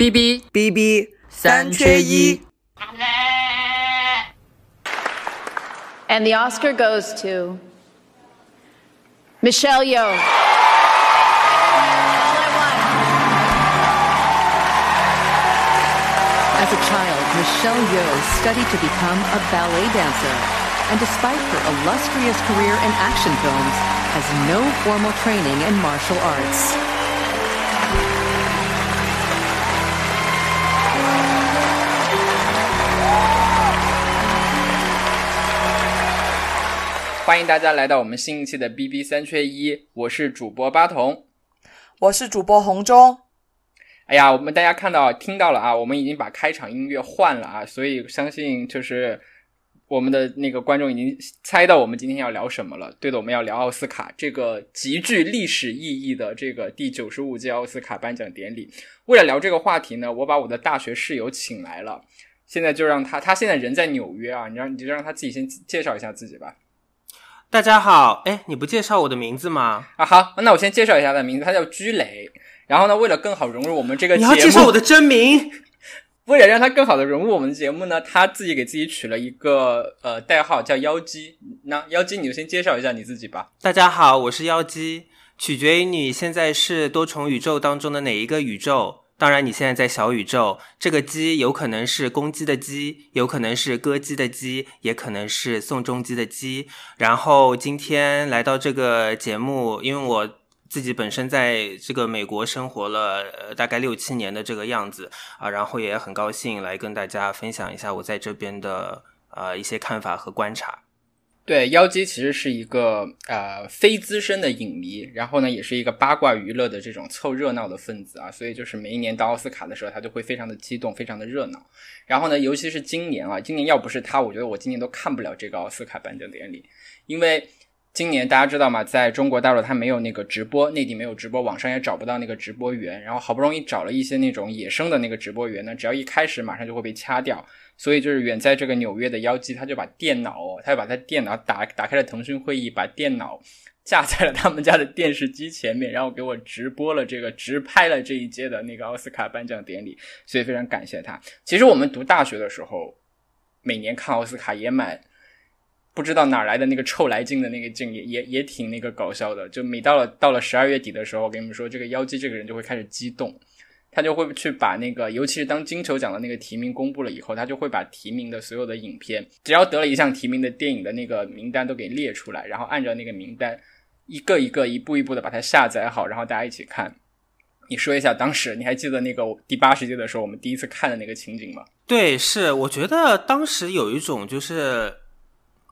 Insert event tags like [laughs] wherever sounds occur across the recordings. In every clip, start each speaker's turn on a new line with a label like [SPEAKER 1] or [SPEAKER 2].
[SPEAKER 1] B B
[SPEAKER 2] B B
[SPEAKER 1] 三缺一。
[SPEAKER 3] And the Oscar goes to Michelle Yeoh.
[SPEAKER 4] As a child, Michelle Yeoh studied to become a ballet dancer, and despite her illustrious career in action films, has no formal training in martial arts.
[SPEAKER 1] 欢迎大家来到我们新一期的 B B 三缺一，我是主播八童。
[SPEAKER 2] 我是主播红中。
[SPEAKER 1] 哎呀，我们大家看到、听到了啊，我们已经把开场音乐换了啊，所以相信就是我们的那个观众已经猜到我们今天要聊什么了。对的，我们要聊奥斯卡这个极具历史意义的这个第九十五届奥斯卡颁奖典礼。为了聊这个话题呢，我把我的大学室友请来了，现在就让他，他现在人在纽约啊，你让你就让他自己先介绍一下自己吧。
[SPEAKER 5] 大家好，哎，你不介绍我的名字吗？
[SPEAKER 1] 啊，好，那我先介绍一下他的名字，他叫居磊。然后呢，为了更好融入我们这个节目你，
[SPEAKER 5] 要介绍我的真名？
[SPEAKER 1] 为了让他更好的融入我们的节目呢，他自己给自己取了一个呃代号叫妖姬。那妖姬，你就先介绍一下你自己吧。
[SPEAKER 5] 大家好，我是妖姬，取决于你现在是多重宇宙当中的哪一个宇宙。当然，你现在在小宇宙，这个鸡有可能是公鸡的鸡，有可能是歌姬的鸡，也可能是宋仲基的鸡。然后今天来到这个节目，因为我自己本身在这个美国生活了呃大概六七年的这个样子啊，然后也很高兴来跟大家分享一下我在这边的呃一些看法和观察。
[SPEAKER 1] 对，妖姬其实是一个呃非资深的影迷，然后呢，也是一个八卦娱乐的这种凑热闹的分子啊，所以就是每一年到奥斯卡的时候，他都会非常的激动，非常的热闹。然后呢，尤其是今年啊，今年要不是他，我觉得我今年都看不了这个奥斯卡颁奖典礼，因为今年大家知道吗，在中国大陆它没有那个直播，内地没有直播，网上也找不到那个直播源，然后好不容易找了一些那种野生的那个直播源呢，只要一开始马上就会被掐掉。所以就是远在这个纽约的妖姬，他就把电脑，他就把他电脑打打开了腾讯会议，把电脑架在了他们家的电视机前面，然后给我直播了这个直拍了这一届的那个奥斯卡颁奖典礼，所以非常感谢他。其实我们读大学的时候，每年看奥斯卡也蛮不知道哪来的那个臭来劲的那个劲，也也也挺那个搞笑的。就每到了到了十二月底的时候，我跟你们说，这个妖姬这个人就会开始激动。他就会去把那个，尤其是当金球奖的那个提名公布了以后，他就会把提名的所有的影片，只要得了一项提名的电影的那个名单都给列出来，然后按照那个名单一个一个、一步一步的把它下载好，然后大家一起看。你说一下当时你还记得那个第八十届的时候我们第一次看的那个情景吗？
[SPEAKER 5] 对，是我觉得当时有一种就是。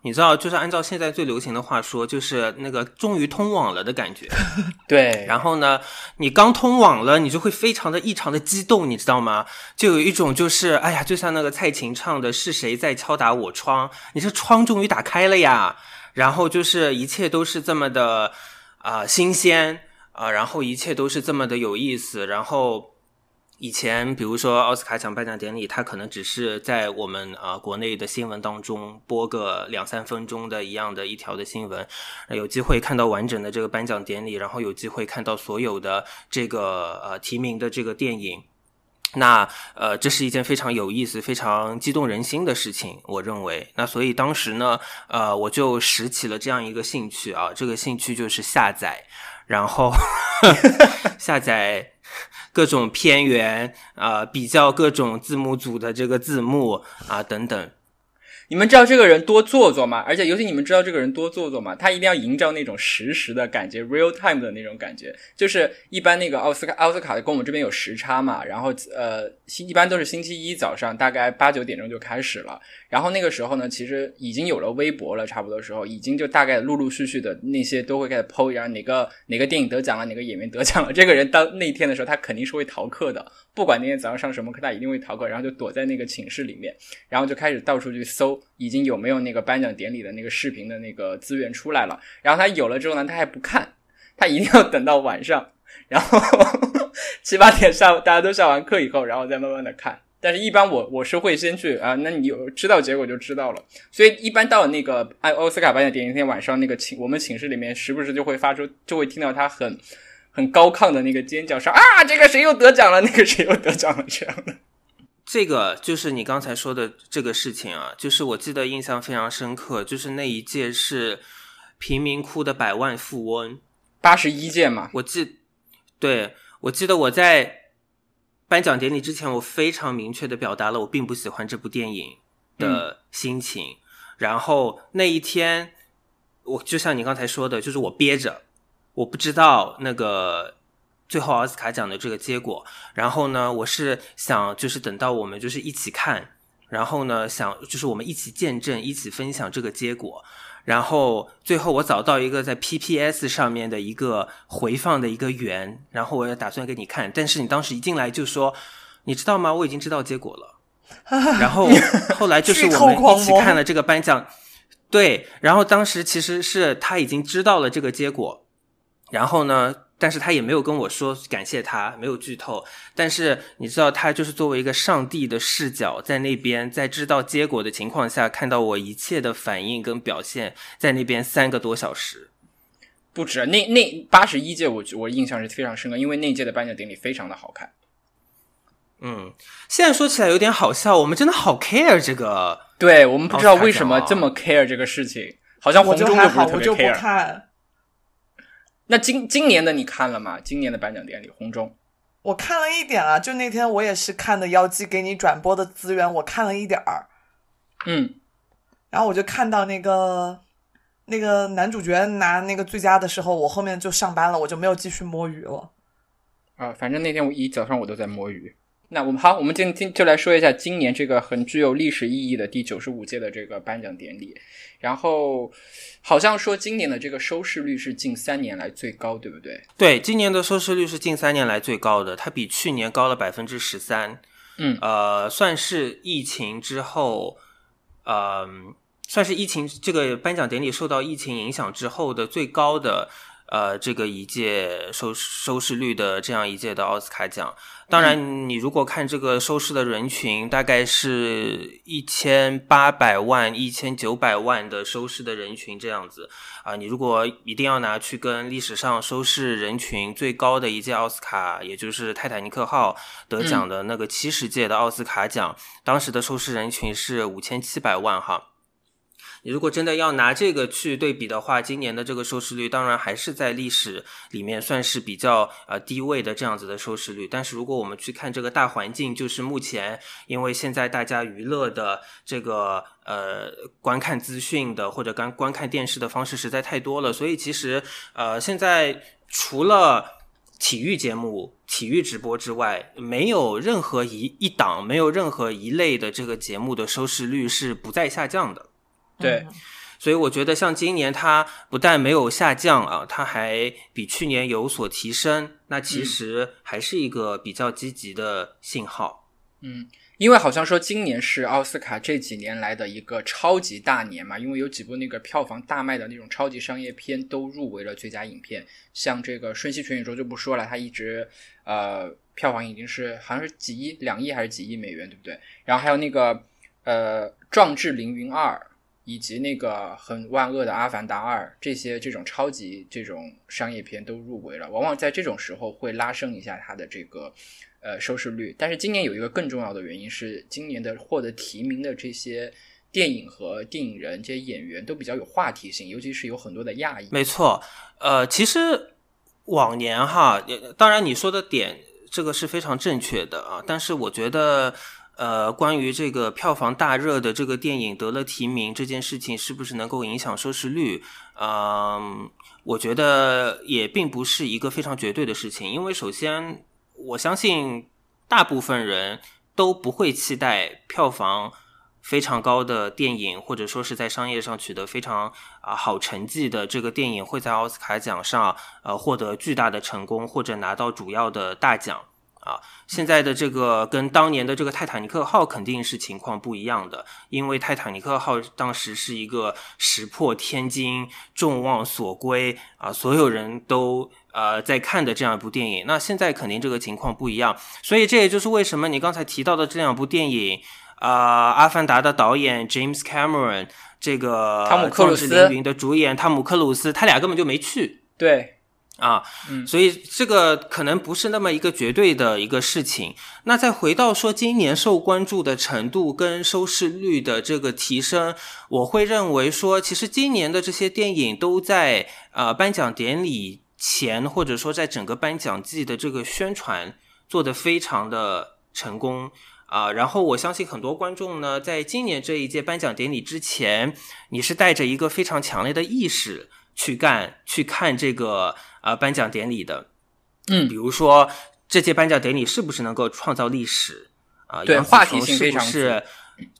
[SPEAKER 5] 你知道，就是按照现在最流行的话说，就是那个终于通网了的感觉。[laughs]
[SPEAKER 1] 对，
[SPEAKER 5] 然后呢，你刚通网了，你就会非常的异常的激动，你知道吗？就有一种就是，哎呀，就像那个蔡琴唱的“是谁在敲打我窗”，你这窗终于打开了呀。然后就是一切都是这么的啊、呃、新鲜啊、呃，然后一切都是这么的有意思，然后。以前，比如说奥斯卡奖颁奖典礼，它可能只是在我们啊、呃、国内的新闻当中播个两三分钟的一样的一条的新闻，有机会看到完整的这个颁奖典礼，然后有机会看到所有的这个呃提名的这个电影，那呃这是一件非常有意思、非常激动人心的事情，我认为。那所以当时呢，呃我就拾起了这样一个兴趣啊，这个兴趣就是下载，然后 [laughs] 下载。各种片源啊、比较各种字幕组的这个字幕啊等等。
[SPEAKER 1] 你们知道这个人多做作吗？而且尤其你们知道这个人多做作吗？他一定要营造那种实时的感觉，real time 的那种感觉。就是一般那个奥斯卡奥斯卡跟我们这边有时差嘛，然后呃，一般都是星期一早上大概八九点钟就开始了。然后那个时候呢，其实已经有了微博了，差不多时候已经就大概陆陆续续的那些都会开始 PO，然后哪个哪个电影得奖了，哪个演员得奖了。[laughs] 这个人到那天的时候，他肯定是会逃课的，不管那天早上上什么课，他一定会逃课，然后就躲在那个寝室里面，然后就开始到处去搜。已经有没有那个颁奖典礼的那个视频的那个资源出来了？然后他有了之后呢，他还不看，他一定要等到晚上，然后 [laughs] 七八点上大家都上完课以后，然后再慢慢的看。但是，一般我我是会先去啊，那你有知道结果就知道了。所以，一般到那个奥奥斯卡颁奖典礼那天晚上，那个寝我们寝室里面时不时就会发出，就会听到他很。很很高亢的那个尖叫声啊，这个谁又得奖了，那个谁又得奖了这样的。
[SPEAKER 5] 这个就是你刚才说的这个事情啊，就是我记得印象非常深刻，就是那一届是贫民窟的百万富翁，
[SPEAKER 1] 八十一届嘛，
[SPEAKER 5] 我记，对我记得我在颁奖典礼之前，我非常明确的表达了我并不喜欢这部电影的心情。然后那一天，我就像你刚才说的，就是我憋着，我不知道那个。最后奥斯卡奖的这个结果，然后呢，我是想就是等到我们就是一起看，然后呢，想就是我们一起见证、一起分享这个结果，然后最后我找到一个在 PPS 上面的一个回放的一个源，然后我也打算给你看，但是你当时一进来就说，你知道吗？我已经知道结果了。[laughs] 然后后来就是我们一起看了这个颁奖，对，然后当时其实是他已经知道了这个结果，然后呢？但是他也没有跟我说感谢他，没有剧透。但是你知道，他就是作为一个上帝的视角，在那边在知道结果的情况下，看到我一切的反应跟表现，在那边三个多小时，
[SPEAKER 1] 不止。那那八十一届，我我印象是非常深刻，因为那届的颁奖典礼非常的好看。
[SPEAKER 5] 嗯，现在说起来有点好笑，我们真的好 care 这个，
[SPEAKER 1] 对我们不知道为什么这么 care 这个事情，好像红中就不是特别
[SPEAKER 2] care。
[SPEAKER 1] 那今今年的你看了吗？今年的颁奖典礼，红中，
[SPEAKER 2] 我看了一点啊，就那天我也是看的妖姬给你转播的资源，我看了一点儿，
[SPEAKER 1] 嗯，
[SPEAKER 2] 然后我就看到那个那个男主角拿那个最佳的时候，我后面就上班了，我就没有继续摸鱼了。
[SPEAKER 1] 啊，反正那天我一早上我都在摸鱼。那我们好，我们今天就来说一下今年这个很具有历史意义的第九十五届的这个颁奖典礼。然后，好像说今年的这个收视率是近三年来最高，对不对？
[SPEAKER 5] 对，今年的收视率是近三年来最高的，它比去年高了百分之十三。
[SPEAKER 1] 嗯，
[SPEAKER 5] 呃，算是疫情之后，呃，算是疫情这个颁奖典礼受到疫情影响之后的最高的。呃，这个一届收收视率的这样一届的奥斯卡奖，当然，你如果看这个收视的人群，大概是一千八百万、一千九百万的收视的人群这样子啊。你如果一定要拿去跟历史上收视人群最高的一届奥斯卡，也就是《泰坦尼克号》得奖的那个七十届的奥斯卡奖，当时的收视人群是五千七百万哈。你如果真的要拿这个去对比的话，今年的这个收视率当然还是在历史里面算是比较呃低位的这样子的收视率。但是如果我们去看这个大环境，就是目前因为现在大家娱乐的这个呃观看资讯的或者观观看电视的方式实在太多了，所以其实呃现在除了体育节目、体育直播之外，没有任何一一档、没有任何一类的这个节目的收视率是不再下降的。
[SPEAKER 1] 对，
[SPEAKER 5] 所以我觉得像今年它不但没有下降啊，它还比去年有所提升，那其实还是一个比较积极的信号。
[SPEAKER 1] 嗯，因为好像说今年是奥斯卡这几年来的一个超级大年嘛，因为有几部那个票房大卖的那种超级商业片都入围了最佳影片，像这个《瞬息全宇宙》就不说了，它一直呃票房已经是好像是几亿、两亿还是几亿美元，对不对？然后还有那个呃《壮志凌云二》。以及那个很万恶的《阿凡达二》，这些这种超级这种商业片都入围了，往往在这种时候会拉升一下它的这个呃收视率。但是今年有一个更重要的原因是，今年的获得提名的这些电影和电影人、这些演员都比较有话题性，尤其是有很多的亚裔。
[SPEAKER 5] 没错，呃，其实往年哈，当然你说的点这个是非常正确的啊，但是我觉得。呃，关于这个票房大热的这个电影得了提名这件事情，是不是能够影响收视率？嗯，我觉得也并不是一个非常绝对的事情，因为首先，我相信大部分人都不会期待票房非常高的电影，或者说是在商业上取得非常啊好成绩的这个电影会在奥斯卡奖上呃获得巨大的成功，或者拿到主要的大奖。啊，现在的这个跟当年的这个泰坦尼克号肯定是情况不一样的，因为泰坦尼克号当时是一个石破天惊、众望所归啊，所有人都呃在看的这样一部电影。那现在肯定这个情况不一样，所以这也就是为什么你刚才提到的这两部电影啊，《阿凡达》的导演 James Cameron，这个
[SPEAKER 1] 汤姆克鲁斯
[SPEAKER 5] 的主演汤姆克鲁斯，他俩根本就没去。
[SPEAKER 1] 对。
[SPEAKER 5] 啊，
[SPEAKER 1] 嗯
[SPEAKER 5] 所以这个可能不是那么一个绝对的一个事情。那再回到说今年受关注的程度跟收视率的这个提升，我会认为说，其实今年的这些电影都在呃颁奖典礼前，或者说在整个颁奖季的这个宣传做得非常的成功。啊、然后我相信很多观众呢，在今年这一届颁奖典礼之前，你是带着一个非常强烈的意识去干、去看这个呃颁奖典礼的。
[SPEAKER 1] 嗯
[SPEAKER 5] 比如说这届颁奖典礼是不是能够创造历史啊？杨紫
[SPEAKER 1] 对话题
[SPEAKER 5] 琼是
[SPEAKER 1] 性非常
[SPEAKER 5] 不是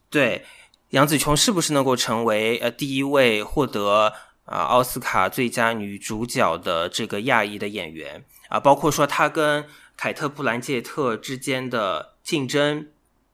[SPEAKER 5] 对杨紫琼是不是能够成为呃第一位获得啊奥斯卡最佳女主角的这个亚裔的演员啊？包括说她跟凯特·布兰切特之间的竞争，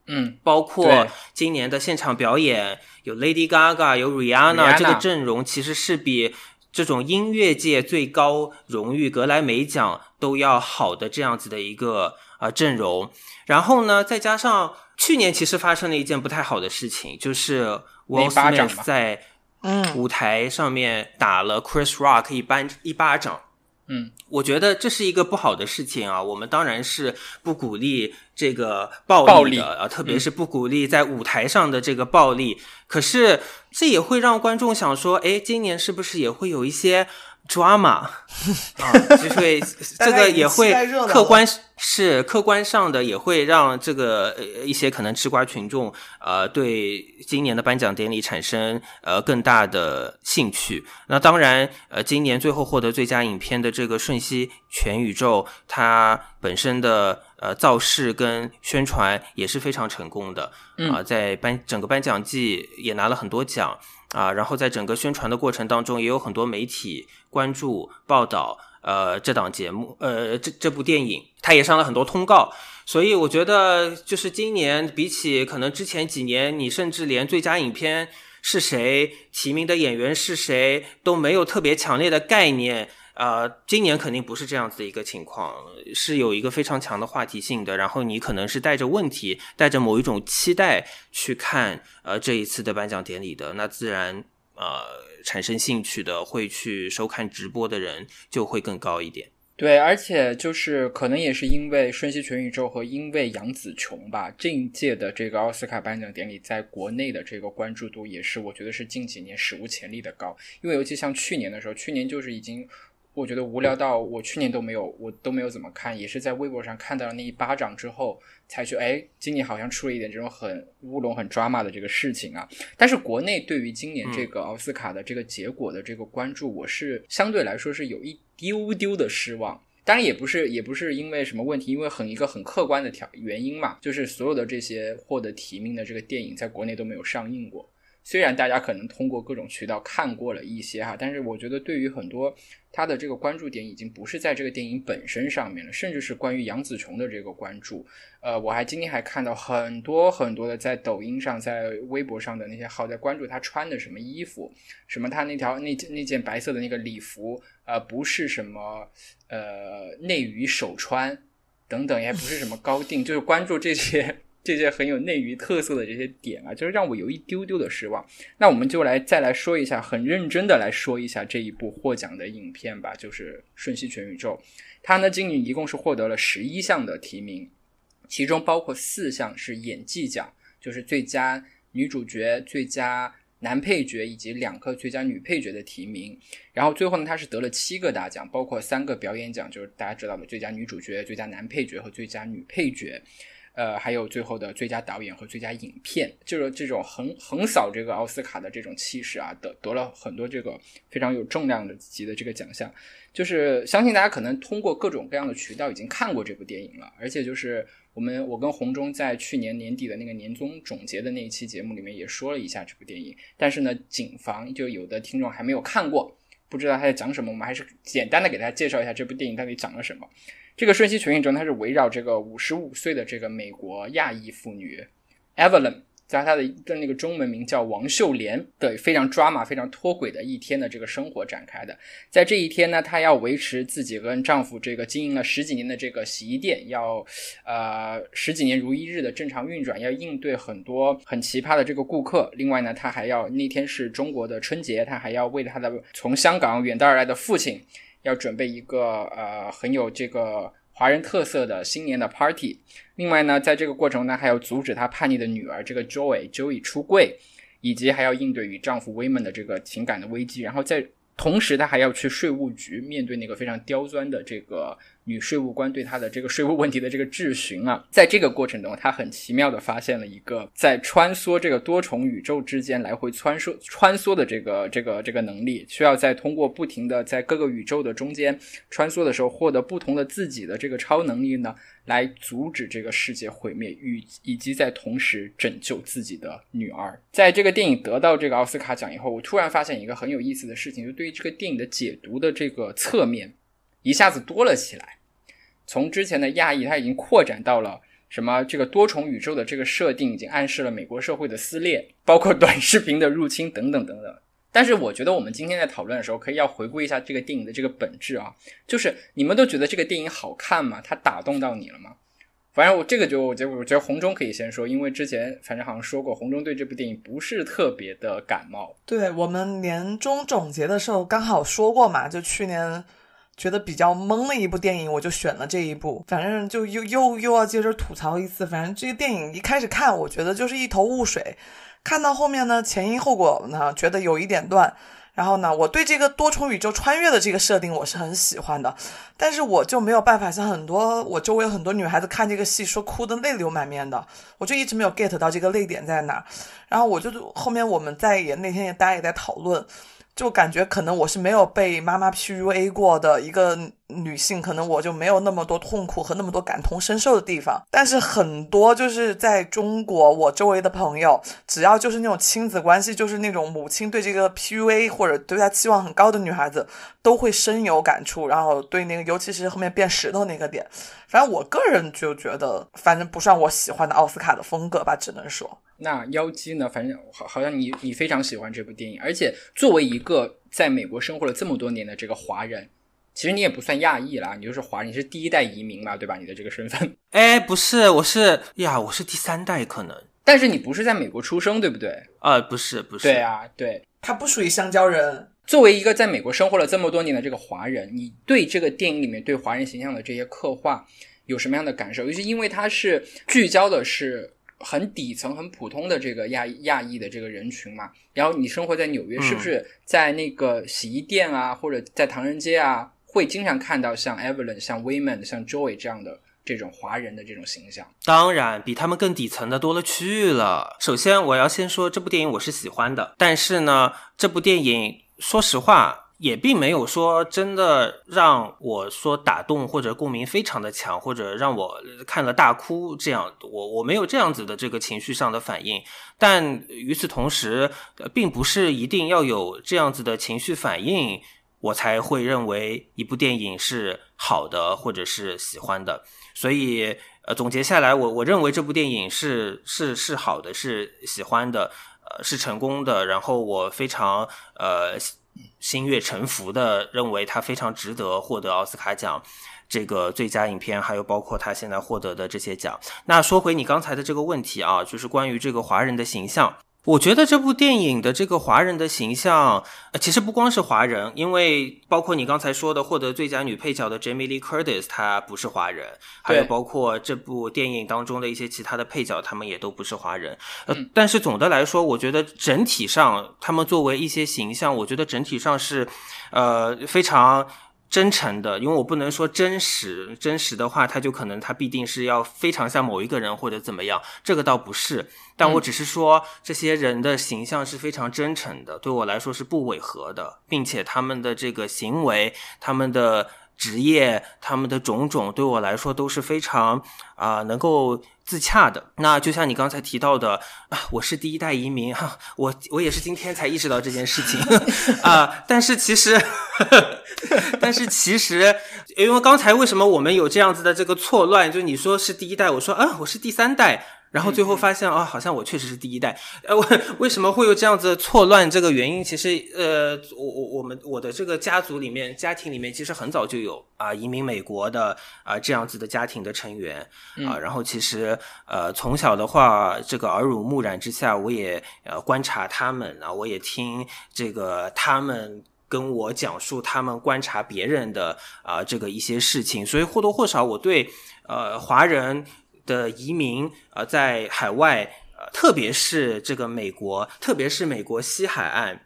[SPEAKER 1] 嗯，
[SPEAKER 5] 包括今年的现场表演，有 Lady Gaga，有
[SPEAKER 1] Rihanna，Rihanna
[SPEAKER 5] 这个阵容其实是比这种音乐界最高荣誉格莱美奖都要好的这样子的一个呃阵容。然后呢，再加上去年其实发生了一件不太好的事情，就是
[SPEAKER 1] 那
[SPEAKER 5] Will
[SPEAKER 1] 巴掌
[SPEAKER 5] Smith 在
[SPEAKER 2] 嗯
[SPEAKER 5] 舞台上面打了 Chris Rock 一巴一巴掌。
[SPEAKER 1] 嗯，
[SPEAKER 5] 我觉得这是一个不好的事情啊。我们当然是不鼓励这个暴
[SPEAKER 1] 暴力
[SPEAKER 5] 力的啊，特别是不鼓励在舞台上的这个暴力。可是这也会让观众想说，哎，今年是不是也会有一些 drama [laughs] 啊？就会 [laughs] 这个也会客观是客观上的，也会让这个呃一些可能吃瓜群众呃对今年的颁奖典礼产生呃更大的兴趣。那当然，呃，今年最后获得最佳影片的这个《瞬息全宇宙》，它本身的呃造势跟宣传也是非常成功的啊、在颁整个颁奖季也拿了很多奖啊、然后在整个宣传的过程当中，也有很多媒体关注报道。呃，这档节目，呃，这这部电影，它也上了很多通告，所以我觉得，就是今年比起可能之前几年，你甚至连最佳影片是谁、提名的演员是谁都没有特别强烈的概念。呃，今年肯定不是这样子的一个情况，是有一个非常强的话题性的。然后你可能是带着问题，带着某一种期待去看呃这一次的颁奖典礼的，那自然呃产生兴趣的会去收看直播的人就会更高一点。
[SPEAKER 1] 对，而且就是可能也是因为《瞬息全宇宙》和因为杨紫琼吧，这一届的这个奥斯卡颁奖典礼在国内的这个关注度也是，我觉得是近几年史无前例的高。因为尤其像去年的时候，去年就是已经。我觉得无聊到我去年都没有，我都没有怎么看，也是在微博上看到了那一巴掌之后，才去哎，今年好像出了一点这种很乌龙、很 drama 的这个事情啊。但是国内对于今年这个奥斯卡的这个结果的这个关注，我是相对来说是有一丢丢的失望。当然也不是，也不是因为什么问题，因为很一个很客观的条原因嘛，就是所有的这些获得提名的这个电影在国内都没有上映过。虽然大家可能通过各种渠道看过了一些哈，但是我觉得对于很多他的这个关注点已经不是在这个电影本身上面了，甚至是关于杨紫琼的这个关注。呃，我还今天还看到很多很多的在抖音上、在微博上的那些号在关注她穿的什么衣服，什么她那条那那件白色的那个礼服，呃，不是什么呃内娱首穿等等，也不是什么高定，就是关注这些。这些很有内娱特色的这些点啊，就是让我有一丢丢的失望。那我们就来再来说一下，很认真的来说一下这一部获奖的影片吧，就是《瞬息全宇宙》。它呢，今年一共是获得了十一项的提名，其中包括四项是演技奖，就是最佳女主角、最佳男配角以及两个最佳女配角的提名。然后最后呢，它是得了七个大奖，包括三个表演奖，就是大家知道的最佳女主角、最佳男配角和最佳女配角。呃，还有最后的最佳导演和最佳影片，就是这种横横扫这个奥斯卡的这种气势啊，得得了很多这个非常有重量的级的这个奖项。就是相信大家可能通过各种各样的渠道已经看过这部电影了，而且就是我们我跟红中在去年年底的那个年终总结的那一期节目里面也说了一下这部电影，但是呢，谨防就有的听众还没有看过，不知道他在讲什么，我们还是简单的给大家介绍一下这部电影到底讲了什么。这个《瞬息全宇宙》它是围绕这个五十五岁的这个美国亚裔妇女 Evelyn，在她的的那个中文名叫王秀莲的非常抓马、非常脱轨的一天的这个生活展开的。在这一天呢，她要维持自己跟丈夫这个经营了十几年的这个洗衣店，要呃十几年如一日的正常运转，要应对很多很奇葩的这个顾客。另外呢，她还要那天是中国的春节，她还要为她的从香港远道而来的父亲。要准备一个呃很有这个华人特色的新年的 party。另外呢，在这个过程呢，还要阻止他叛逆的女儿这个 Joy Joey 出柜，以及还要应对与丈夫 w o m a n 的这个情感的危机。然后在同时，他还要去税务局面对那个非常刁钻的这个女税务官对她的这个税务问题的这个质询啊。在这个过程中，她很奇妙的发现了一个在穿梭这个多重宇宙之间来回穿梭穿梭的这个这个这个能力，需要在通过不停的在各个宇宙的中间穿梭的时候，获得不同的自己的这个超能力呢，来阻止这个世界毁灭，与以及在同时拯救自己的女儿。在这个电影得到这个奥斯卡奖以后，我突然发现一个很有意思的事情，就对于这个电影的解读的这个侧面一下子多了起来。从之前的亚裔，它已经扩展到了什么这个多重宇宙的这个设定，已经暗示了美国社会的撕裂，包括短视频的入侵等等等等。但是我觉得我们今天在讨论的时候，可以要回顾一下这个电影的这个本质啊，就是你们都觉得这个电影好看吗？它打动到你了吗？反正我这个就我觉得我觉得红中可以先说，因为之前反正好像说过，红中对这部电影不是特别的感冒。
[SPEAKER 2] 对我们年终总结的时候刚好说过嘛，就去年觉得比较懵的一部电影，我就选了这一部。反正就又又又要接着吐槽一次，反正这个电影一开始看，我觉得就是一头雾水，看到后面呢，前因后果呢，觉得有一点乱。然后呢，我对这个多重宇宙穿越的这个设定我是很喜欢的，但是我就没有办法像很多我周围很多女孩子看这个戏说哭的泪流满面的，我就一直没有 get 到这个泪点在哪。然后我就后面我们在也那天也大家也在讨论。就感觉可能我是没有被妈妈 PUA 过的一个女性，可能我就没有那么多痛苦和那么多感同身受的地方。但是很多就是在中国，我周围的朋友，只要就是那种亲子关系，就是那种母亲对这个 PUA 或者对她期望很高的女孩子，都会深有感触。然后对那个，尤其是后面变石头那个点，反正我个人就觉得，反正不算我喜欢的奥斯卡的风格吧，只能说。
[SPEAKER 1] 那妖姬呢？反正好，好像你你非常喜欢这部电影，而且作为一个在美国生活了这么多年的这个华人，其实你也不算亚裔啦，你就是华人，你是第一代移民嘛，对吧？你的这个身份？
[SPEAKER 5] 哎，不是，我是呀，我是第三代可能，
[SPEAKER 1] 但是你不是在美国出生，对不对？
[SPEAKER 5] 啊，不是，不是。
[SPEAKER 1] 对啊，对，
[SPEAKER 2] 他不属于香蕉人。
[SPEAKER 1] 作为一个在美国生活了这么多年的这个华人，你对这个电影里面对华人形象的这些刻画有什么样的感受？尤其因为它是聚焦的是。很底层、很普通的这个亚亚裔的这个人群嘛，然后你生活在纽约，是不是在那个洗衣店啊，或者在唐人街啊，会经常看到像 Evelyn、像 Wayman、像 Joey 这样的这种华人的这种形象？
[SPEAKER 5] 当然，比他们更底层的多了去了。首先，我要先说这部电影我是喜欢的，但是呢，这部电影说实话。也并没有说真的让我说打动或者共鸣非常的强，或者让我看了大哭这样，我我没有这样子的这个情绪上的反应。但与此同时，并不是一定要有这样子的情绪反应，我才会认为一部电影是好的或者是喜欢的。所以，呃，总结下来，我我认为这部电影是是是好的，是喜欢的，呃，是成功的。然后我非常呃。心悦诚服的认为他非常值得获得奥斯卡奖这个最佳影片，还有包括他现在获得的这些奖。那说回你刚才的这个问题啊，就是关于这个华人的形象。我觉得这部电影的这个华人的形象，呃，其实不光是华人，因为包括你刚才说的获得最佳女配角的 Jamie Lee Curtis，她不是华人，还有包括这部电影当中的一些其他的配角，他们也都不是华人。呃，但是总的来说，我觉得整体上，他们作为一些形象，我觉得整体上是，呃，非常。真诚的，因为我不能说真实，真实的话，他就可能他必定是要非常像某一个人或者怎么样，这个倒不是，但我只是说这些人的形象是非常真诚的，对我来说是不违和的，并且他们的这个行为，他们的。职业，他们的种种对我来说都是非常啊能够自洽的。那就像你刚才提到的啊，我是第一代移民哈，我我也是今天才意识到这件事情 [laughs] 啊。但是其实，[laughs] 但是其实，因为刚才为什么我们有这样子的这个错乱？就你说是第一代，我说啊我是第三代。然后最后发现啊，好像我确实是第一代。[laughs] 呃，为为什么会有这样子错乱？这个原因其实，呃，我我我们我的这个家族里面，家庭里面其实很早就有啊移民美国的啊这样子的家庭的成员啊。然后其实呃从小的话，这个耳濡目染之下，我也呃观察他们啊，我也听这个他们。跟我讲述他们观察别人的啊、这个一些事情，所以或多或少我对呃华人的移民呃在海外呃特别是这个美国，特别是美国西海岸。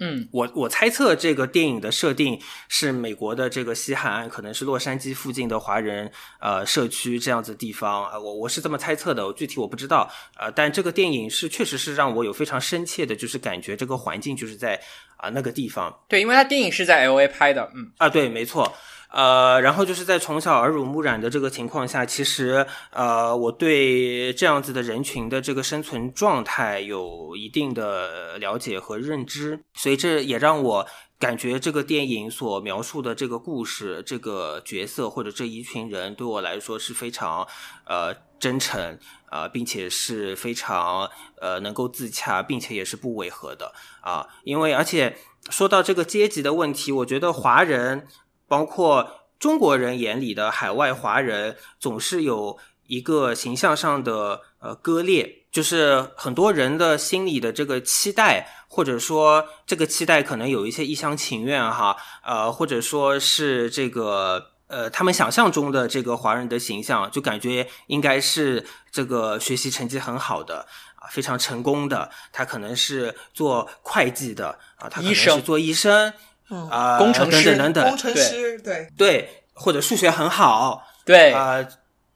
[SPEAKER 1] 嗯，
[SPEAKER 5] 我我猜测这个电影的设定是美国的这个西海岸，可能是洛杉矶附近的华人呃社区这样子地方啊、我我是这么猜测的，我具体我不知道呃，但这个电影是确实是让我有非常深切的，就是感觉这个环境就是在啊、那个地方
[SPEAKER 1] 对，因为他电影是在 L A 拍的，嗯，
[SPEAKER 5] 啊，对，没错。呃，然后就是在从小耳濡目染的这个情况下，其实呃，我对这样子的人群的这个生存状态有一定的了解和认知，所以这也让我感觉这个电影所描述的这个故事、这个角色或者这一群人，对我来说是非常呃真诚啊、并且是非常呃能够自洽，并且也是不违和的啊、因为而且说到这个阶级的问题，我觉得华人。包括中国人眼里的海外华人，总是有一个形象上的呃割裂，就是很多人的心里的这个期待，或者说这个期待可能有一些一厢情愿哈，呃，或者说是这个。呃，他们想象中的这个华人的形象，就感觉应该是这个学习成绩很好的啊，非常成功的。他可能是做会计的啊，他可能是做医生，
[SPEAKER 2] 嗯。
[SPEAKER 5] 啊、
[SPEAKER 1] 工程师
[SPEAKER 5] 等等等等，
[SPEAKER 2] 工程师对，
[SPEAKER 5] 对，或者数学很好，
[SPEAKER 1] 对，
[SPEAKER 5] 啊、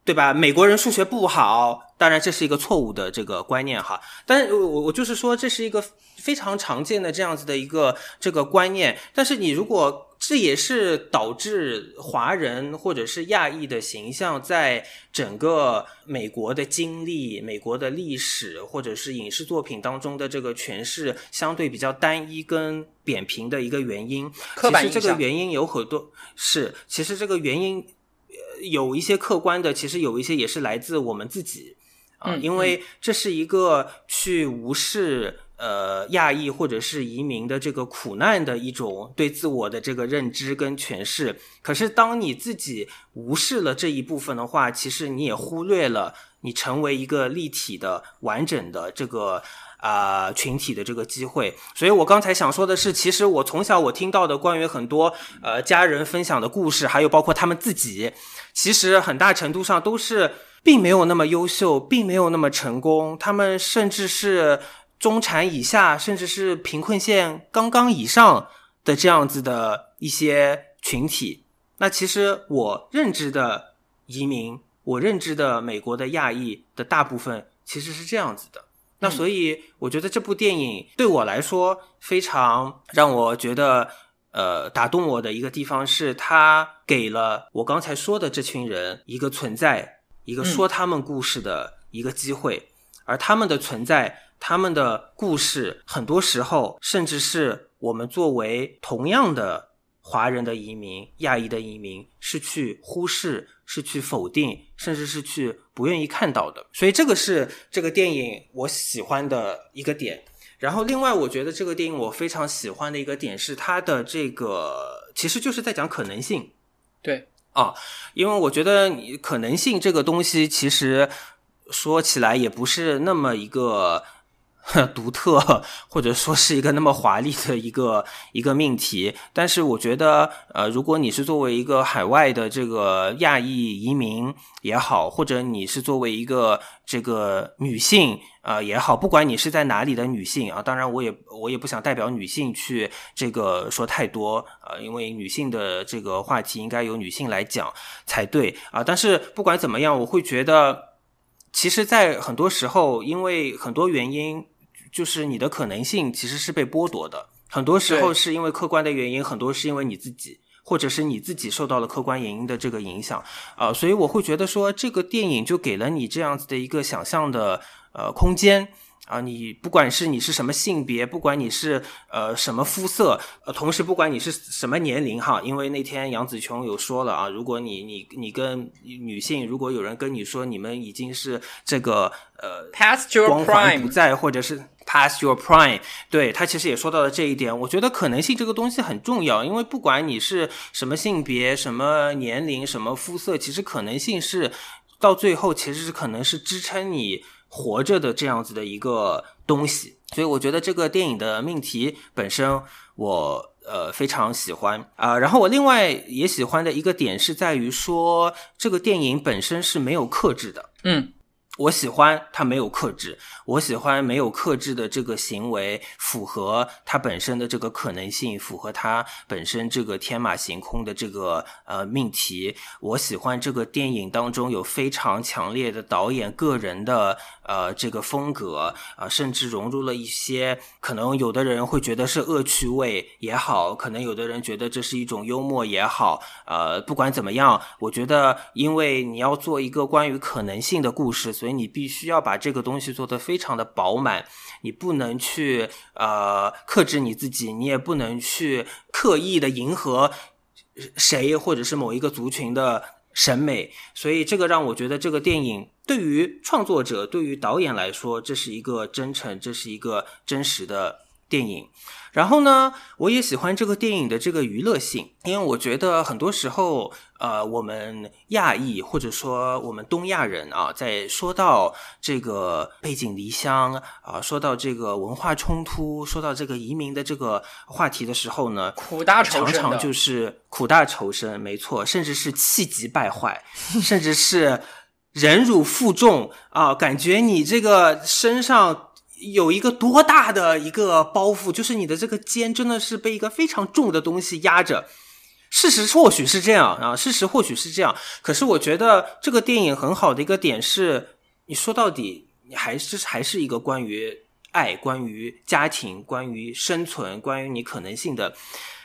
[SPEAKER 5] 对吧？美国人数学不好，当然这是一个错误的这个观念哈。但是我我就是说，这是一个非常常见的这样子的一个这个观念。但是你如果这也是导致华人或者是亚裔的形象在整个美国的经历、美国的历史或者是影视作品当中的这个诠释相对比较单一跟扁平的一个原因。其实这个原因有很多是，其实这个原因呃有一些客观的，其实有一些也是来自我们自己啊，
[SPEAKER 1] 嗯
[SPEAKER 5] 因为这是一个去无视。呃，亚裔或者是移民的这个苦难的一种对自我的这个认知跟诠释，可是当你自己无视了这一部分的话，其实你也忽略了你成为一个立体的、完整的这个啊、群体的这个机会。所以我刚才想说的是，其实我从小我听到的关于很多呃家人分享的故事，还有包括他们自己，其实很大程度上都是并没有那么优秀，并没有那么成功，他们甚至是中产以下，甚至是贫困线刚刚以上的这样子的一些群体。那其实我认知的移民，我认知的美国的亚裔的大部分其实是这样子的。那所以我觉得这部电影对我来说非常让我觉得呃打动我的一个地方是，它给了我刚才说的这群人一个存在，一个说他们故事的一个机会，而他们的存在。他们的故事很多时候，甚至是我们作为同样的华人的移民、亚裔的移民，是去忽视、是去否定，甚至是去不愿意看到的。所以这个是这个电影我喜欢的一个点。然后，另外我觉得这个电影我非常喜欢的一个点是它的这个，其实就是在讲可能性。
[SPEAKER 1] 对，
[SPEAKER 5] 啊，因为我觉得你可能性这个东西，其实说起来也不是那么一个 [laughs] 独特，或者说是一个那么华丽的一个一个命题。但是我觉得，呃，如果你是作为一个海外的这个亚裔移民也好，或者你是作为一个这个女性啊、也好，不管你是在哪里的女性啊，当然我也我也不想代表女性去这个说太多啊、呃，因为女性的这个话题应该由女性来讲才对啊。但是不管怎么样，我会觉得，其实，在很多时候，因为很多原因。就是你的可能性其实是被剥夺的，很多时候是因为客观的原因，很多是因为你自己，或者是你自己受到了客观原因的这个影响啊、呃，所以我会觉得说，这个电影就给了你这样子的一个想象的呃空间。啊，你不管是你是什么性别，不管你是呃什么肤色，呃，同时不管你是什么年龄哈，因为那天杨紫琼有说了啊，如果你你你跟女性，如果有人跟你说你们已经是这个呃
[SPEAKER 1] past your
[SPEAKER 5] 光环
[SPEAKER 1] prime
[SPEAKER 5] 不在，或者是 past your prime，对他其实也说到了这一点。我觉得可能性这个东西很重要，因为不管你是什么性别、什么年龄、什么肤色，其实可能性是到最后其实是可能是支撑你。活着的这样子的一个东西，所以我觉得这个电影的命题本身我，呃非常喜欢啊、然后我另外也喜欢的一个点是在于说，这个电影本身是没有克制的。
[SPEAKER 1] 嗯，
[SPEAKER 5] 我喜欢它没有克制，我喜欢没有克制的这个行为，符合它本身的这个可能性，符合它本身这个天马行空的这个呃命题。我喜欢这个电影当中有非常强烈的导演个人的呃这个风格啊、甚至融入了一些可能有的人会觉得是恶趣味也好，可能有的人觉得这是一种幽默也好，呃，不管怎么样，我觉得因为你要做一个关于可能性的故事，所以你必须要把这个东西做得非常的饱满，你不能去呃克制你自己，你也不能去刻意的迎合谁或者是某一个族群的审美，所以这个让我觉得这个电影对于创作者、对于导演来说，这是一个真诚，这是一个真实的电影。然后呢，我也喜欢这个电影的这个娱乐性，因为我觉得很多时候，呃，我们亚裔或者说我们东亚人啊，在说到这个背井离乡啊，说到这个文化冲突，说到这个移民的这个话题的时候呢，
[SPEAKER 1] 苦大仇深
[SPEAKER 5] 常常就是苦大仇深，没错，甚至是气急败坏，甚至是忍辱负重啊，感觉你这个身上。有一个多大的一个包袱，就是你的这个肩真的是被一个非常重的东西压着。事实或许是这样啊，事实或许是这样。可是我觉得这个电影很好的一个点是，你说到底，你还是还是一个关于爱、关于家庭、关于生存、关于你可能性的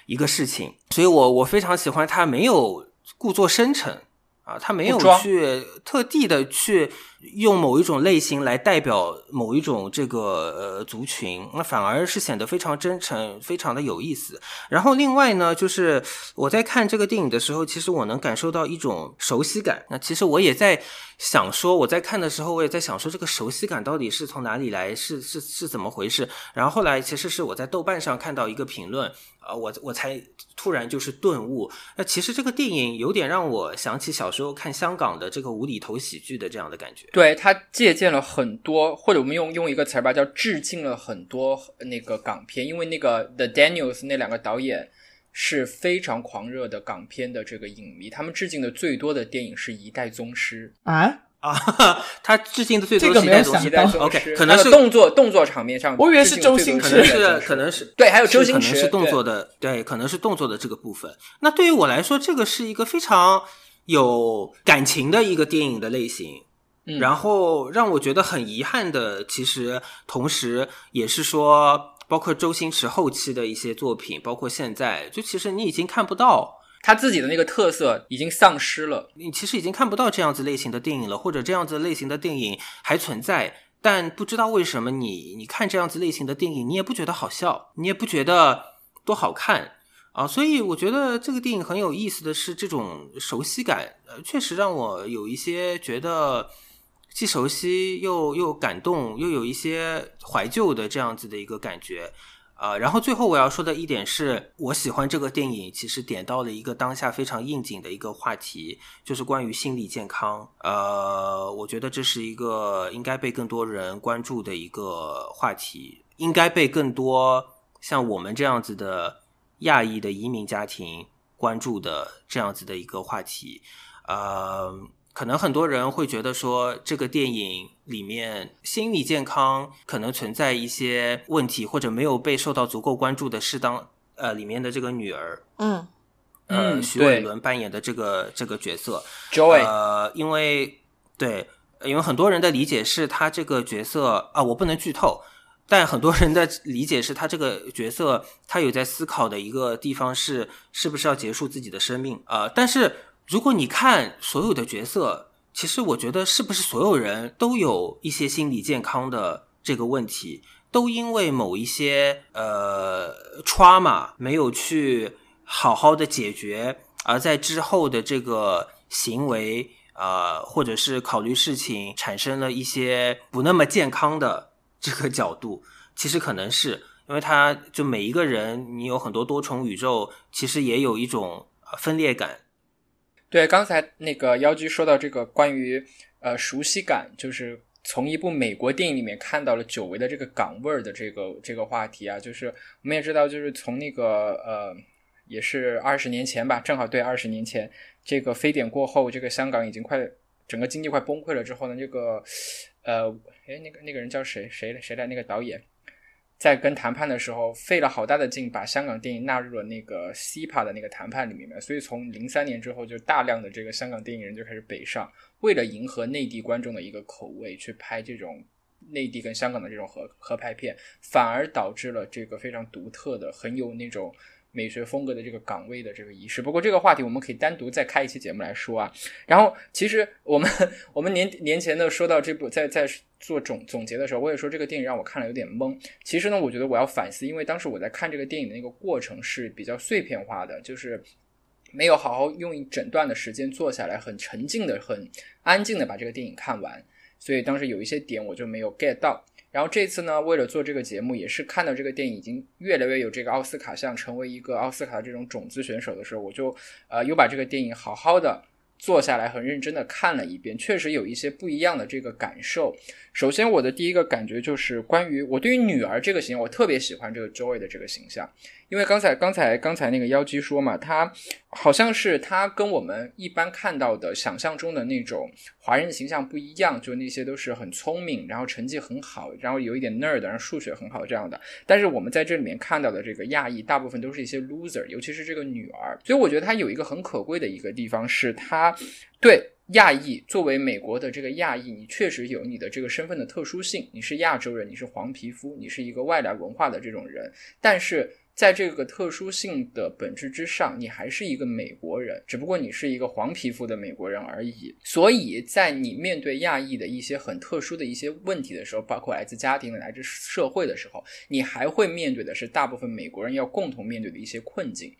[SPEAKER 5] 一个事情。所以我我非常喜欢他没有故作深沉啊，他没有去特地的去用某一种类型来代表某一种这个呃族群，那反而是显得非常真诚，非常的有意思。然后另外呢，就是我在看这个电影的时候，其实我能感受到一种熟悉感。那其实我也在想说，我在看的时候，我也在想说，这个熟悉感到底是从哪里来，是是是怎么回事？然后后来其实是我在豆瓣上看到一个评论，啊，我我才突然就是顿悟。那其实这个电影有点让我想起小时候看香港的这个无厘头喜剧的这样的感觉。
[SPEAKER 1] 对他借鉴了很多，或者我们用用一个词儿吧，叫致敬了很多那个港片，因为那个 The Daniels 那两个导演是非常狂热的港片的这个影迷，他们致敬的最多的电影是一代宗师，
[SPEAKER 2] 啊，
[SPEAKER 5] 啊，他致敬的最多
[SPEAKER 2] 这个没有
[SPEAKER 5] 是一代宗师
[SPEAKER 1] 一代宗师
[SPEAKER 5] OK，可能是
[SPEAKER 1] 动作动作场面上，
[SPEAKER 2] 我以为是周星
[SPEAKER 5] 可
[SPEAKER 2] 驰
[SPEAKER 5] 能是可能是
[SPEAKER 1] 对还有周星驰
[SPEAKER 5] 可能是动作的，对，可能是动作的这个部分。那对于我来说，这个是一个非常有感情的一个电影的类型。
[SPEAKER 1] 嗯。
[SPEAKER 5] 然后让我觉得很遗憾的，其实同时也是说，包括周星驰后期的一些作品，包括现在，就其实你已经看不到。
[SPEAKER 1] 他自己的那个特色已经丧失了。
[SPEAKER 5] 你其实已经看不到这样子类型的电影了，或者这样子类型的电影还存在，但不知道为什么你你看这样子类型的电影，你也不觉得好笑，你也不觉得多好看。啊，所以我觉得这个电影很有意思的是这种熟悉感，呃，确实让我有一些觉得既熟悉又又感动，又有一些怀旧的这样子的一个感觉。啊、然后最后我要说的一点是，我喜欢这个电影，其实点到了一个当下非常应景的一个话题，就是关于心理健康。呃，我觉得这是一个应该被更多人关注的一个话题，应该被更多像我们这样子的亚裔的移民家庭关注的这样子的一个话题。呃，可能很多人会觉得说，这个电影里面心理健康可能存在一些问题，或者没有被受到足够关注的适当呃里面的这个女儿，
[SPEAKER 2] 嗯。
[SPEAKER 5] 呃，
[SPEAKER 1] 嗯
[SPEAKER 5] 徐伟伦扮演的这个这个角色
[SPEAKER 1] ，Joy，、
[SPEAKER 5] 呃，因为对，因为很多人的理解是他这个角色啊，我不能剧透，但很多人的理解是他这个角色他有在思考的一个地方是是不是要结束自己的生命啊、呃但是如果你看所有的角色，其实我觉得是不是所有人都有一些心理健康的这个问题，都因为某一些呃 trauma 没有去好好的解决，而在之后的这个行为啊、或者是考虑事情产生了一些不那么健康的这个角度，其实可能是因为他就每一个人，你有很多多重宇宙，其实也有一种分裂感。
[SPEAKER 1] 对，刚才那个妖姬说到这个关于呃熟悉感，就是从一部美国电影里面看到了久违的这个港味儿的这个这个话题啊，就是我们也知道，就是从那个呃，也是二十年前吧，正好对二十年前这个非典过后，这个香港已经快整个经济快崩溃了之后呢，这个呃，哎，那个那个人叫谁谁谁来？那个导演在跟谈判的时候费了好大的劲，把香港电影纳入了那个 CPA 的那个谈判里面，所以从零三年之后，就大量的这个香港电影人就开始北上。为了迎合内地观众的一个口味，去拍这种内地跟香港的这种合合拍片，反而导致了这个非常独特的、很有那种美学风格的这个港味的这个仪式。不过这个话题我们可以单独再开一期节目来说啊。然后其实我们 [laughs] 我们年年前的说到这部，在在做总总结的时候，我也说这个电影让我看了有点懵。其实呢，我觉得我要反思，因为当时我在看这个电影的那个过程是比较碎片化的，就是。没有好好用一整段的时间坐下来，很沉静的、很安静的把这个电影看完，所以当时有一些点我就没有 get 到。然后这次呢，为了做这个节目，也是看到这个电影已经越来越有这个奥斯卡像成为一个奥斯卡的这种种子选手的时候，我就呃又把这个电影好好的。坐下来很认真的看了一遍，确实有一些不一样的这个感受。首先，我的第一个感觉就是关于我对于女儿这个形象，我特别喜欢这个 Joy 的这个形象，因为刚才刚才刚才那个妖姬说嘛，他好像是他跟我们一般看到的想象中的那种华人形象不一样，就那些都是很聪明，然后成绩很好，然后有一点 nerd，然后数学很好这样的。但是我们在这里面看到的这个亚裔，大部分都是一些 loser，尤其是这个女儿。所以我觉得他有一个很可贵的一个地方是他。对亚裔作为美国的这个亚裔，你确实有你的这个身份的特殊性。你是亚洲人，你是黄皮肤，你是一个外来文化的这种人。但是在这个特殊性的本质之上，你还是一个美国人，只不过你是一个黄皮肤的美国人而已。所以在你面对亚裔的一些很特殊的一些问题的时候，包括来自家庭的、来自社会的时候，你还会面对的是大部分美国人要共同面对的一些困境。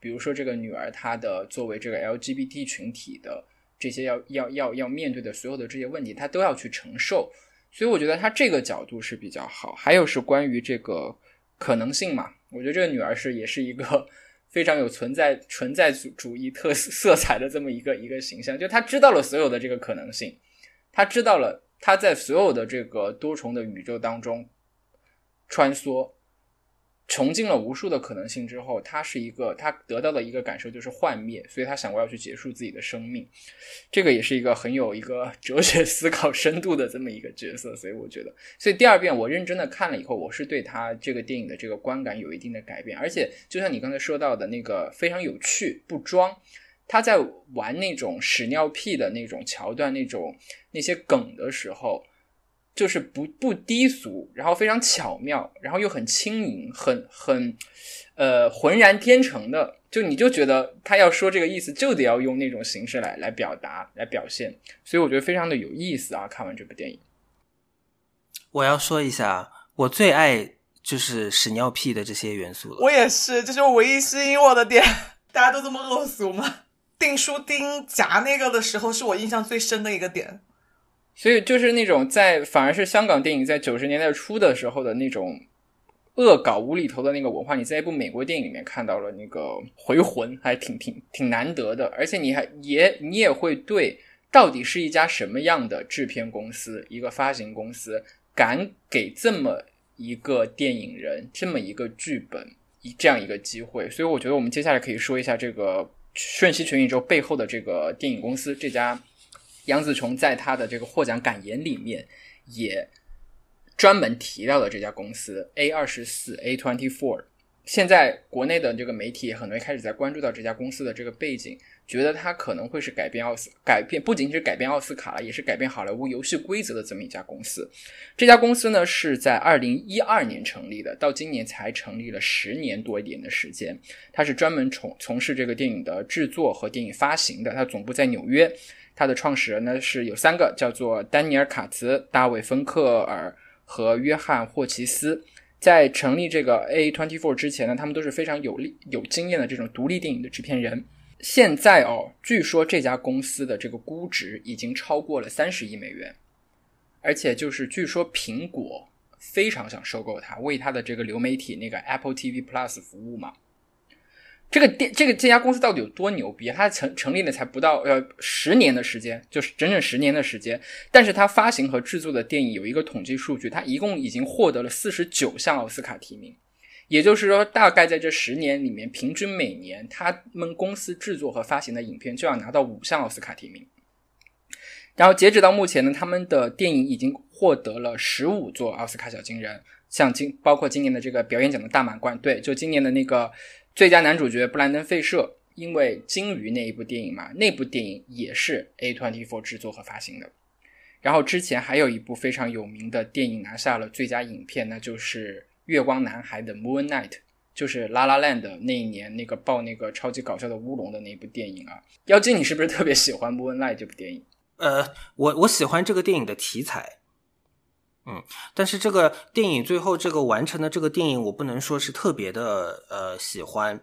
[SPEAKER 1] 比如说这个女儿，她的作为这个 LGBT 群体的。这些要要要要面对的所有的这些问题，她都要去承受，所以我觉得他这个角度是比较好。还有是关于这个可能性嘛，我觉得这个女儿是也是一个 [laughs] 非常有存在存在主主义特 [laughs] 色彩的这么一个一个形象，就她知道了所有的这个可能性，她知道了她在所有的这个多重的宇宙当中穿梭。穷尽了无数的可能性之后，他是一个，他得到的一个感受就是幻灭，所以他想过要去结束自己的生命。这个也是一个很有一个哲学思考深度的这么一个角色，所以我觉得，所以第二遍我认真的看了以后，我是对他这个电影的这个观感有一定的改变，而且就像你刚才说到的那个非常有趣不装，他在玩那种屎尿屁的那种桥段、那种那些梗的时候。就是不不低俗，然后非常巧妙，然后又很轻盈，很很，呃，浑然天成的，就你就觉得他要说这个意思，就得要用那种形式来来表达来表现，所以我觉得非常的有意思啊！看完这部电影，
[SPEAKER 5] 我要说一下，我最爱就是屎尿屁的这些元素了。
[SPEAKER 2] 我也是，这是我唯一吸引我的点。大家都这么恶俗吗？订书钉夹那个的时候，是我印象最深的一个点。
[SPEAKER 1] 所以就是那种在反而是香港电影在九十年代初的时候的那种恶搞无厘头的那个文化，你在一部美国电影里面看到了那个回魂，还挺挺挺难得的。而且你还也你也会对到底是一家什么样的制片公司，一个发行公司敢给这么一个电影人这么一个剧本一这样一个机会。所以我觉得我们接下来可以说一下这个瞬息全宇宙背后的这个电影公司这家。杨紫琼在她的这个获奖感言里面也专门提到了这家公司 A 二十四 A twenty four。现在国内的这个媒体也很多开始在关注到这家公司的这个背景，觉得它可能会是改变奥斯改变不仅仅是改变奥斯卡了，也是改变好莱坞游戏规则的这么一家公司。这家公司呢是在二零一二年成立的，到今年才成立了十年多一点的时间。它是专门从从事这个电影的制作和电影发行的，它总部在纽约。它的创始人呢是有三个，叫做丹尼尔·卡茨、大卫·芬克尔和约翰·霍奇斯。在成立这个 A Twenty Four 之前呢，他们都是非常有力、有经验的这种独立电影的制片人。现在哦，据说这家公司的这个估值已经超过了三十亿美元，而且就是据说苹果非常想收购它，为它的这个流媒体那个 Apple TV Plus 服务嘛。这个电这个这家公司到底有多牛逼？它成成立了才不到呃十年的时间，就是整整十年的时间。但是它发行和制作的电影有一个统计数据，它一共已经获得了四十九项奥斯卡提名。也就是说，大概在这十年里面，平均每年他们公司制作和发行的影片就要拿到五项奥斯卡提名。然后截止到目前呢，他们的电影已经获得了十五座奥斯卡小金人，像今包括今年的这个表演奖的大满贯，对，就今年的那个。最佳男主角布兰登·费舍，因为《鲸鱼》那一部电影嘛，那部电影也是 A24 制作和发行的。然后之前还有一部非常有名的电影拿下了最佳影片，那就是《月光男孩》的《Moonlight》，就是《La La Land》那一年那个爆那个超级搞笑的乌龙的那部电影啊。妖精，你是不是特别喜欢《Moonlight》这部电影？
[SPEAKER 5] 呃，我我喜欢这个电影的题材。嗯，但是这个电影最后这个完成的这个电影，我不能说是特别的呃喜欢。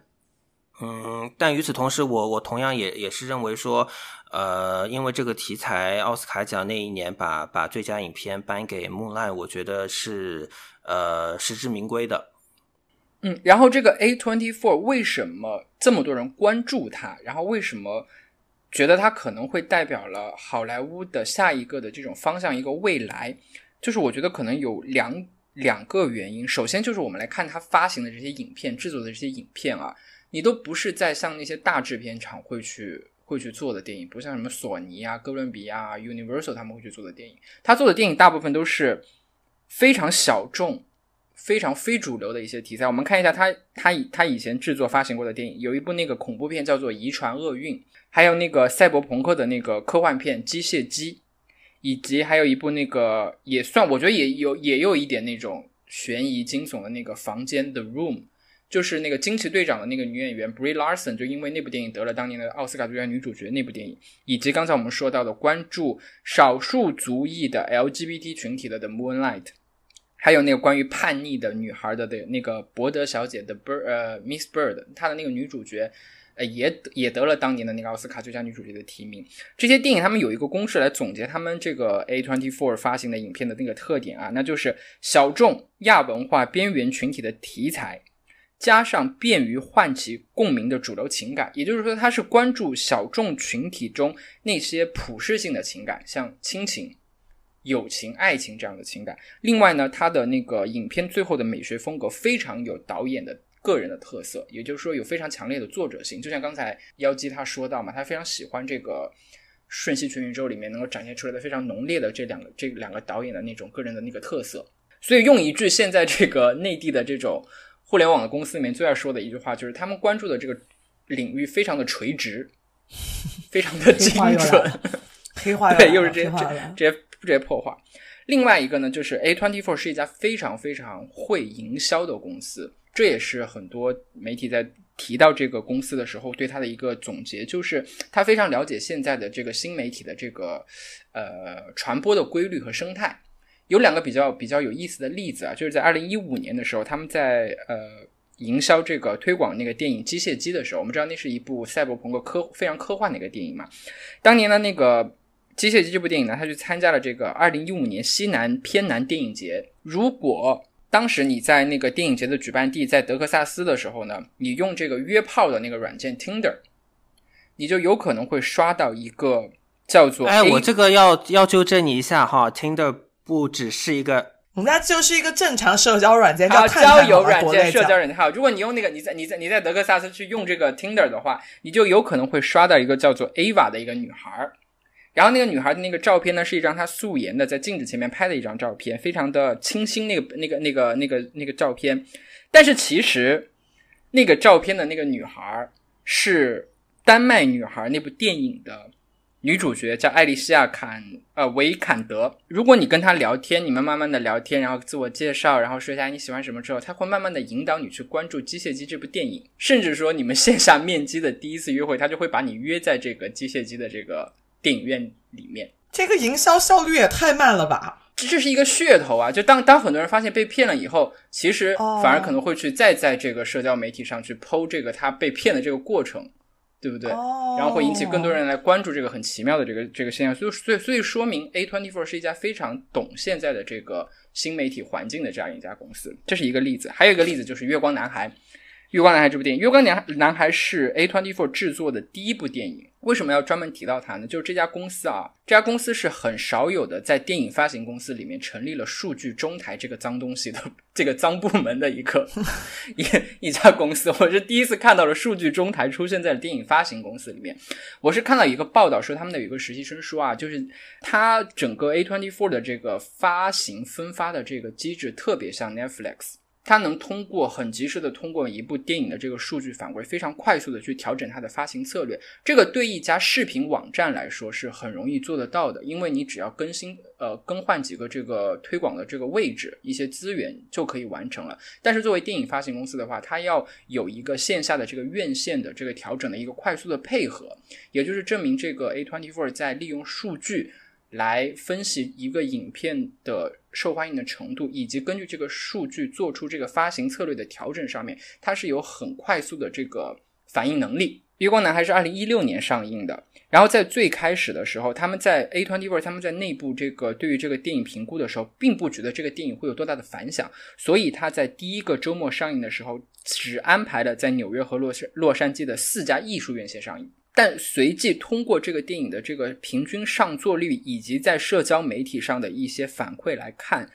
[SPEAKER 5] 嗯，但与此同时，我我同样也也是认为说，呃，因为这个题材，奥斯卡奖那一年把把最佳影片颁给《木兰》，我觉得是呃实至名归的。
[SPEAKER 1] 嗯，然后这个 A twenty four 为什么这么多人关注它？然后为什么觉得它可能会代表了好莱坞的下一个的这种方向一个未来？就是我觉得可能有两两个原因，首先就是我们来看他发行的这些影片、制作的这些影片啊，你都不是在像那些大制片厂会去会去做的电影，不像什么索尼啊、哥伦比亚、啊 Universal 他们会去做的电影，他做的电影大部分都是非常小众、非常非主流的一些题材。我们看一下他他以他以前制作发行过的电影，有一部那个恐怖片叫做《遗传厄运》，还有那个赛博朋克的那个科幻片《机械姬》。以及还有一部那个也算，我觉得也有也有一点那种悬疑惊悚的那个房间的 Room，就是那个惊奇队长的那个女演员 Brie Larson，就因为那部电影得了当年的奥斯卡最佳女主角那部电影，以及刚才我们说到的关注少数族裔的 LGBT 群体的 The Moonlight，还有那个关于叛逆的女孩的的那个伯德小姐的 Bird 呃 Miss Bird，她的那个女主角。呃，也也得了当年的那个奥斯卡最佳女主角的提名。这些电影他们有一个公式来总结他们这个 A24 发行的影片的那个特点啊，那就是小众亚文化边缘群体的题材，加上便于唤起共鸣的主流情感。也就是说，它是关注小众群体中那些普世性的情感，像亲情、友情、爱情这样的情感。另外呢，它的那个影片最后的美学风格非常有导演的。个人的特色，也就是说有非常强烈的作者性，就像刚才妖姬他说到嘛，他非常喜欢这个《瞬息全宇宙》里面能够展现出来的非常浓烈的这两个这两个导演的那种个人的那个特色。所以用一句现在这个内地的这种互联网的公司里面最爱说的一句话，就是他们关注的这个领域非常的垂直，非常的 [laughs] 精准。[laughs]
[SPEAKER 2] 黑化
[SPEAKER 1] 对，又是这这这些这些破话。另外一个呢，就是 A twenty four 是一家非常非常会营销的公司。这也是很多媒体在提到这个公司的时候对它的一个总结，就是他非常了解现在的这个新媒体的这个呃传播的规律和生态。有两个比较比较有意思的例子啊，就是在二零一五年的时候，他们在呃营销这个推广那个电影《机械姬》的时候，我们知道那是一部赛博朋克科非常科幻的一个电影嘛。当年的那个《机械姬》这部电影呢，他去参加了这个二零一五年西南偏南电影节。如果当时你在那个电影节的举办地在德克萨斯的时候呢，你用这个约炮的那个软件 Tinder，你就有可能会刷到一个叫做……
[SPEAKER 5] 哎，我这个要要纠正你一下哈，Tinder 不只是一个，
[SPEAKER 2] 人家就是一个正常社交软件，
[SPEAKER 1] 叫
[SPEAKER 2] 交
[SPEAKER 1] 友软件、社交软件。好，如果你用那个你在你在你在德克萨斯去用这个 Tinder 的话，你就有可能会刷到一个叫做 Ava 的一个女孩。然后那个女孩的那个照片呢，是一张她素颜的在镜子前面拍的一张照片，非常的清新。那个那个那个那个那个照片，但是其实那个照片的那个女孩是《丹麦女孩》那部电影的女主角，叫艾丽西亚·坎呃维坎德。如果你跟她聊天，你们慢慢的聊天，然后自我介绍，然后说一下你喜欢什么？之后，她会慢慢的引导你去关注《机械姬》这部电影，甚至说你们线下面基的第一次约会，她就会把你约在这个《机械姬》的这个。电影院里面，
[SPEAKER 2] 这个营销效率也太慢了吧！
[SPEAKER 1] 这这是一个噱头啊！就当当很多人发现被骗了以后，其实反而可能会去再在这个社交媒体上去剖这个他被骗的这个过程，对不对？然后会引起更多人来关注这个很奇妙的这个这个现象。所以，所以，所以说明 A twenty four 是一家非常懂现在的这个新媒体环境的这样一家公司。这是一个例子。还有一个例子就是《月光男孩》。月光男孩这部电影，月光男男孩是 A twenty four 制作的第一部电影。为什么要专门提到它呢？就是这家公司啊，这家公司是很少有的在电影发行公司里面成立了数据中台这个脏东西的 [laughs] 这个脏部门的一个 [laughs] 一一家公司。我是第一次看到了数据中台出现在了电影发行公司里面。我是看到一个报道说他们的有一个实习生说啊，就是他整个 A twenty four 的这个发行分发的这个机制特别像 Netflix。它能通过很及时的通过一部电影的这个数据反馈，非常快速的去调整它的发行策略。这个对一家视频网站来说是很容易做得到的，因为你只要更新呃更换几个这个推广的这个位置，一些资源就可以完成了。但是作为电影发行公司的话，它要有一个线下的这个院线的这个调整的一个快速的配合，也就是证明这个 A twenty four 在利用数据。来分析一个影片的受欢迎的程度，以及根据这个数据做出这个发行策略的调整上面，它是有很快速的这个反应能力。月光男孩是二零一六年上映的，然后在最开始的时候，他们在 A twenty four 他们在内部这个对于这个电影评估的时候，并不觉得这个电影会有多大的反响，所以他在第一个周末上映的时候，只安排了在纽约和洛杉洛杉矶的四家艺术院线上映。但随即通过这个电影的这个平均上座率，以及在社交媒体上的一些反馈来看，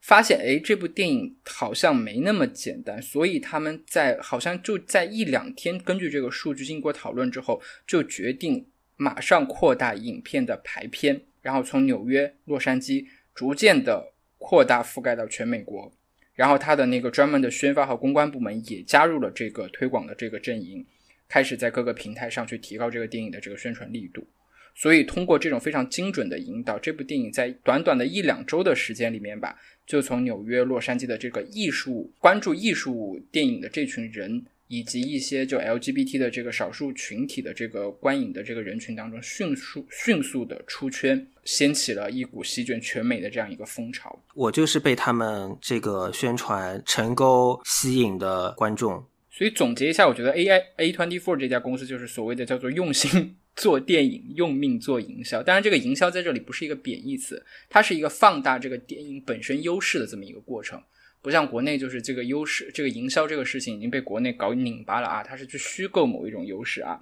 [SPEAKER 1] 发现哎，这部电影好像没那么简单。所以他们在好像就在一两天，根据这个数据经过讨论之后，就决定马上扩大影片的排片，然后从纽约、洛杉矶逐渐的扩大覆盖到全美国。然后他的那个专门的宣发和公关部门也加入了这个推广的这个阵营。开始在各个平台上去提高这个电影的这个宣传力度，所以通过这种非常精准的引导，这部电影在短短的一两周的时间里面吧，就从纽约、洛杉矶的这个艺术关注艺术电影的这群人，以及一些就 LGBT 的这个少数群体的这个观影的这个人群当中，迅速迅速的出圈，掀起了一股席卷全美的这样一个风潮。
[SPEAKER 5] 我就是被他们这个宣传成功吸引的观众。
[SPEAKER 1] 所以总结一下，我觉得 A I A twenty four 这家公司就是所谓的叫做用心 [laughs] 做电影，用命做营销。当然，这个营销在这里不是一个贬义词，它是一个放大这个电影本身优势的这么一个过程。不像国内，就是这个优势，这个营销这个事情已经被国内搞拧巴了啊，它是去虚构某一种优势啊。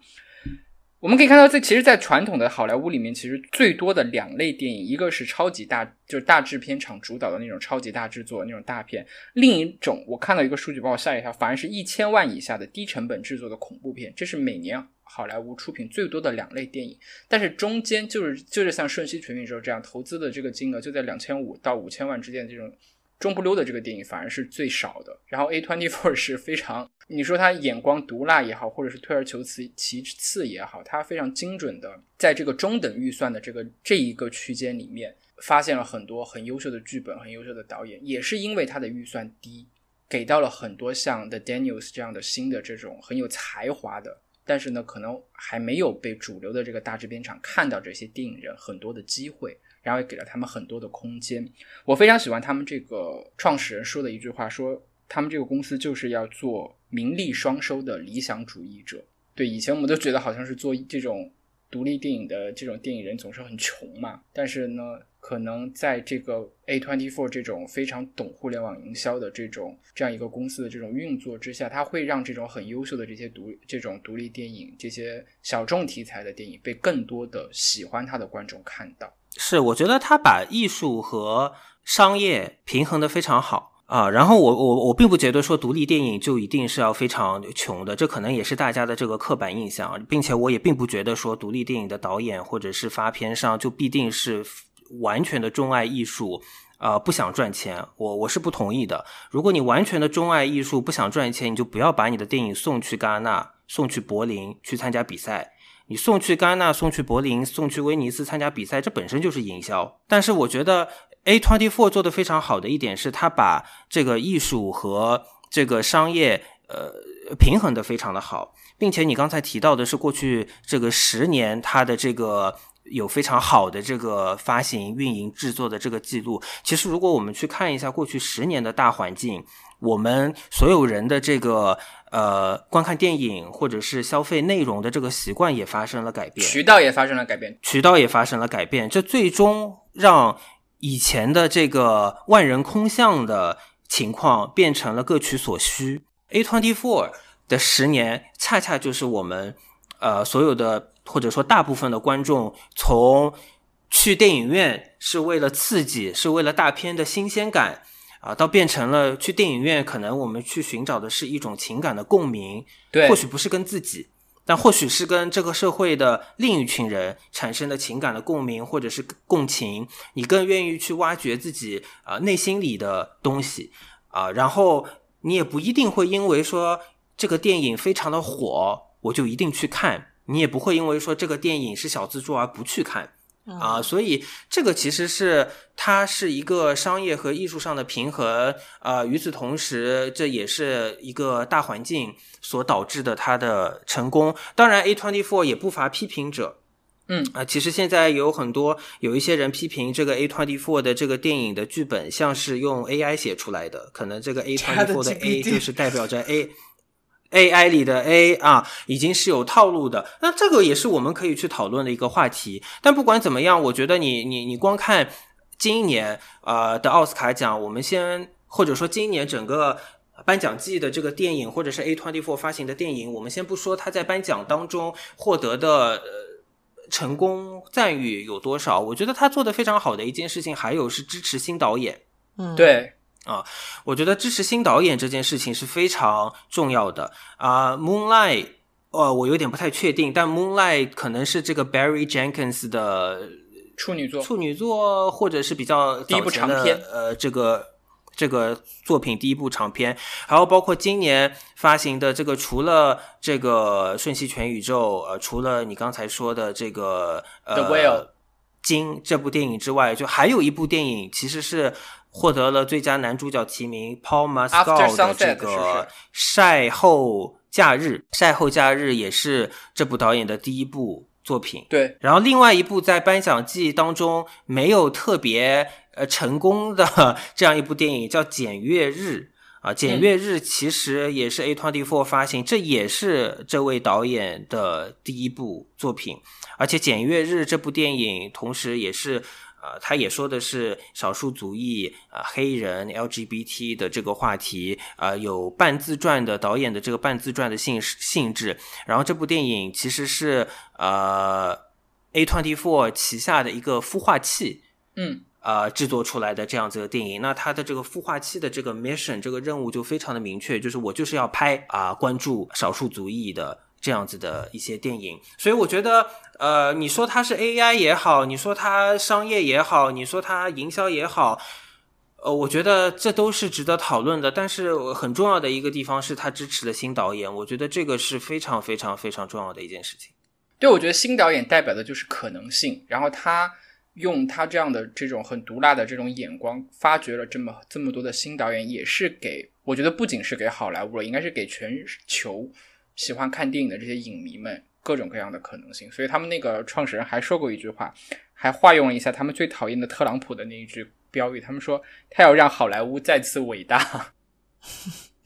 [SPEAKER 1] 我们可以看到，这其实，在传统的好莱坞里面，其实最多的两类电影，一个是超级大，就是大制片厂主导的那种超级大制作那种大片；另一种，我看到一个数据把我吓一跳，反而是一千万以下的低成本制作的恐怖片，这是每年好莱坞出品最多的两类电影。但是中间就是就是像《瞬息全宇宙》这样投资的这个金额就在两千五到五千万之间这种。中不溜的这个电影反而是最少的，然后 A twenty four 是非常，你说他眼光毒辣也好，或者是退而求其其次也好，他非常精准的在这个中等预算的这个这一个区间里面，发现了很多很优秀的剧本，很优秀的导演，也是因为他的预算低，给到了很多像 The Daniels 这样的新的这种很有才华的，但是呢，可能还没有被主流的这个大制片厂看到这些电影人很多的机会。然后也给了他们很多的空间。我非常喜欢他们这个创始人说的一句话，说他们这个公司就是要做名利双收的理想主义者。对，以前我们都觉得好像是做这种独立电影的这种电影人总是很穷嘛，但是呢，可能在这个 A twenty four 这种非常懂互联网营销的这种这样一个公司的这种运作之下，它会让这种很优秀的这些独这种独立电影、这些小众题材的电影被更多的喜欢它的观众看到。
[SPEAKER 5] 是，我觉得他把艺术和商业平衡的非常好啊。然后我我我并不觉得说独立电影就一定是要非常穷的，这可能也是大家的这个刻板印象，并且我也并不觉得说独立电影的导演或者是发片商就必定是完全的钟爱艺术，呃，不想赚钱。我我是不同意的。如果你完全的钟爱艺术，不想赚钱，你就不要把你的电影送去戛纳、送去柏林去参加比赛。你送去戛纳、送去柏林、送去威尼斯参加比赛，这本身就是营销。但是我觉得 A twenty four 做的非常好的一点是，他把这个艺术和这个商业呃平衡的非常的好，并且你刚才提到的是过去这个十年它的这个有非常好的这个发行、运营、制作的这个记录。其实如果我们去看一下过去十年的大环境，我们所有人的这个。呃，观看电影或者是消费内容的这个习惯也发生了改变，
[SPEAKER 1] 渠道也发生了改变，
[SPEAKER 5] 渠道也发生了改变，这最终让以前的这个万人空巷的情况变成了各取所需。A twenty four 的十年，恰恰就是我们呃所有的或者说大部分的观众从去电影院是为了刺激，是为了大片的新鲜感啊，到变成了去电影院，可能我们去寻找的是一种情感的共鸣，
[SPEAKER 1] 对，
[SPEAKER 5] 或许不是跟自己，但或许是跟这个社会的另一群人产生的情感的共鸣，或者是共情，你更愿意去挖掘自己啊内心里的东西啊，然后你也不一定会因为说这个电影非常的火，我就一定去看，你也不会因为说这个电影是小资助而不去看。啊，所以这个其实是它是一个商业和艺术上的平衡，呃，与此同时，这也是一个大环境所导致的它的成功。当然，A twenty four 也不乏批评者，
[SPEAKER 1] 嗯
[SPEAKER 5] 啊，其实现在有很多有一些人批评这个 A twenty four 的这个电影的剧本像是用 AI 写出来的，可能这个 A twenty four 的 A 就是代表着 A。AI 里的 A 啊，已经是有套路的。那这个也是我们可以去讨论的一个话题。但不管怎么样，我觉得你你你光看今年呃的奥斯卡奖，我们先或者说今年整个颁奖季的这个电影，或者是 A twenty four 发行的电影，我们先不说他在颁奖当中获得的呃成功赞誉有多少，我觉得他做的非常好的一件事情，还有是支持新导演。
[SPEAKER 2] 嗯，
[SPEAKER 1] 对，
[SPEAKER 5] 啊，我觉得支持新导演这件事情是非常重要的啊。Moonlight，呃，我有点不太确定，但 Moonlight 可能是这个 Barry Jenkins 的
[SPEAKER 1] 处女作，
[SPEAKER 5] 处女作，或者是比较
[SPEAKER 1] 第一部长片
[SPEAKER 5] 呃，这个这个作品第一部长片，还有包括今年发行的这个，除了这个《瞬息全宇宙》，呃，除了你刚才说的这个呃
[SPEAKER 1] The Whale
[SPEAKER 5] 金这部电影之外，就还有一部电影其实是获得了最佳男主角提名，Paul Mescal 的这个《晒后假日》，《晒后假日》也是这部导演的第一部作品。
[SPEAKER 1] 对，
[SPEAKER 5] 然后另外一部在颁奖季当中没有特别呃成功的这样一部电影叫《检阅日》啊，《检阅日》其实也是 A twenty four 发行，这也是这位导演的第一部作品，而且《检阅日》这部电影同时也是。呃，他也说的是少数族裔、啊、黑人、LGBT 的这个话题，啊，有半自传的导演的这个半自传的性性质。然后这部电影其实是呃 A twenty four 旗下的一个孵化器，
[SPEAKER 1] 嗯，
[SPEAKER 5] 呃制作出来的这样子的电影。那它的这个孵化器的这个 mission 这个任务就非常的明确，就是我就是要拍啊、关注少数族裔的。这样子的一些电影，所以我觉得，呃，你说它是 AI 也好，你说它商业也好，你说它营销也好，呃，我觉得这都是值得讨论的。但是很重要的一个地方是他支持了新导演，我觉得这个是非常非常非常重要的一件事情。
[SPEAKER 1] 对，我觉得新导演代表的就是可能性，然后他用他这样的这种很毒辣的这种眼光，发掘了这么这么多的新导演，也是给我觉得不仅是给好莱坞了，应该是给全球。喜欢看电影的这些影迷们各种各样的可能性，所以他们那个创始人还说过一句话，还化用了一下他们最讨厌的特朗普的那一句标语，他们说他要让好莱坞再次伟大。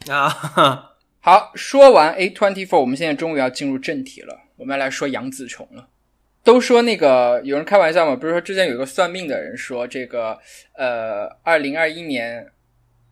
[SPEAKER 5] 啊，
[SPEAKER 1] 好，说完 A twenty four，我们现在终于要进入正题了，我们要来说杨紫琼了。都说那个有人开玩笑嘛，不是说之前有个算命的人说这个呃，二零二一年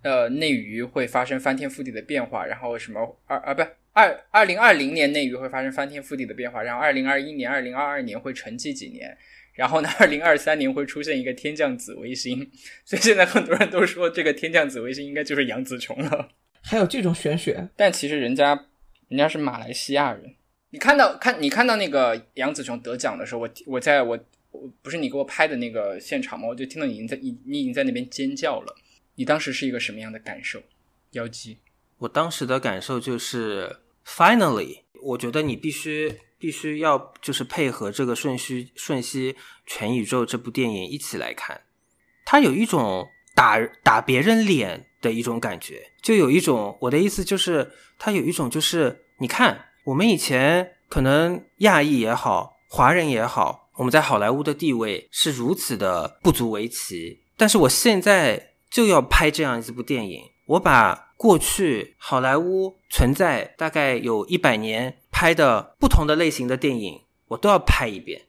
[SPEAKER 1] 呃内娱会发生翻天覆地的变化，然后什么二啊不。二二零二零年内娱会发生翻天覆地的变化，然后二零二一年、二零二二年会沉寂几年，然后呢，二零二三年会出现一个天降紫微星，[laughs] 所以现在很多人都说这个天降紫微星应该就是杨紫琼了。
[SPEAKER 2] 还有这种玄学？
[SPEAKER 1] 但其实人家人家是马来西亚人，你看到看你看到那个杨紫琼得奖的时候，我我在我我不是你给我拍的那个现场吗？我就听到你已经在你你已经在那边尖叫了，你当时是一个什么样的感受？妖姬，
[SPEAKER 5] 我当时的感受就是。Finally，我觉得你必须必须要就是配合这个《瞬息瞬息全宇宙》这部电影一起来看，它有一种打打别人脸的一种感觉，就有一种我的意思就是，它有一种就是你看我们以前可能亚裔也好，华人也好，我们在好莱坞的地位是如此的不足为奇，但是我现在就要拍这样一部电影，我把。过去好莱坞存在大概有一百年拍的不同的类型的电影，我都要拍一遍。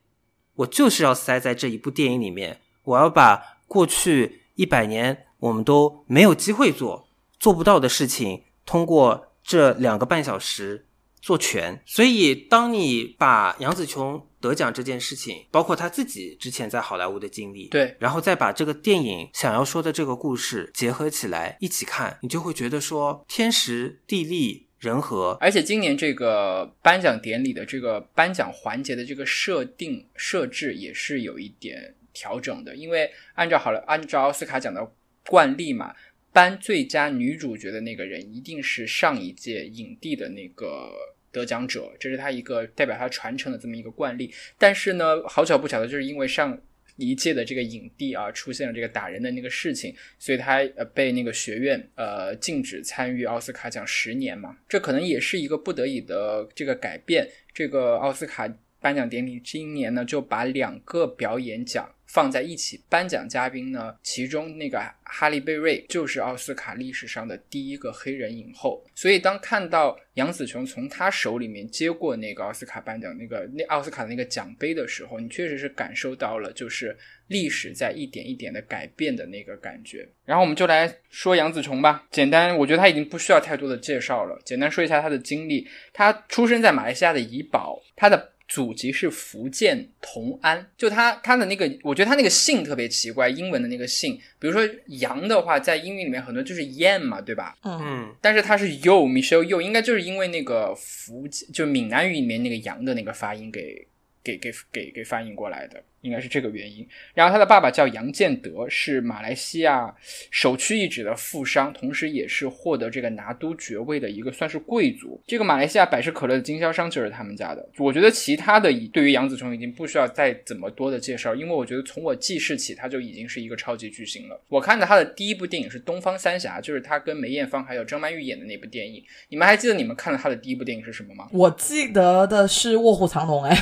[SPEAKER 5] 我就是要塞在这一部电影里面，我要把过去一百年我们都没有机会做、做不到的事情，通过这两个半小时做全。所以，当你把杨紫琼得奖这件事情，包括他自己之前在好莱坞的经历，
[SPEAKER 1] 对，
[SPEAKER 5] 然后再把这个电影想要说的这个故事结合起来一起看，你就会觉得说天时地利。人和，
[SPEAKER 1] 而且今年这个颁奖典礼的这个颁奖环节的这个设定设置也是有一点调整的，因为按照好了，按照奥斯卡奖的惯例嘛，颁最佳女主角的那个人一定是上一届影帝的那个得奖者，这是他一个代表他传承的这么一个惯例。但是呢，好巧不巧的就是因为上。一届的这个影帝啊，出现了这个打人的那个事情，所以他呃被那个学院呃禁止参与奥斯卡奖十年嘛，这可能也是一个不得已的这个改变。这个奥斯卡颁奖典礼今年呢就把两个表演奖。放在一起颁奖嘉宾呢？其中那个哈利贝瑞就是奥斯卡历史上的第一个黑人影后。所以当看到杨紫琼从他手里面接过那个奥斯卡颁奖那个那奥斯卡的那个奖杯的时候，你确实是感受到了就是历史在一点一点的改变的那个感觉。然后我们就来说杨紫琼吧。简单，我觉得他已经不需要太多的介绍了。简单说一下他的经历：他出生在马来西亚的怡保，他的。祖籍是福建同安，就他他的那个，我觉得他那个姓特别奇怪，英文的那个姓，比如说杨的话，在英语里面很多就是 Yan 嘛，对吧？
[SPEAKER 5] 嗯，
[SPEAKER 1] 但是他是 Yo Michelle Yo，应该就是因为那个福就闽南语里面那个杨的那个发音给给给给给翻译过来的。应该是这个原因。然后他的爸爸叫杨建德，是马来西亚首屈一指的富商，同时也是获得这个拿督爵位的一个算是贵族。这个马来西亚百事可乐的经销商就是他们家的。我觉得其他的对于杨紫琼已经不需要再怎么多的介绍，因为我觉得从我记事起，他就已经是一个超级巨星了。我看的他的第一部电影是《东方三侠》，就是他跟梅艳芳还有张曼玉演的那部电影。你们还记得你们看了他的第一部电影是什么吗？
[SPEAKER 2] 我记得的是《卧虎藏龙》，哎，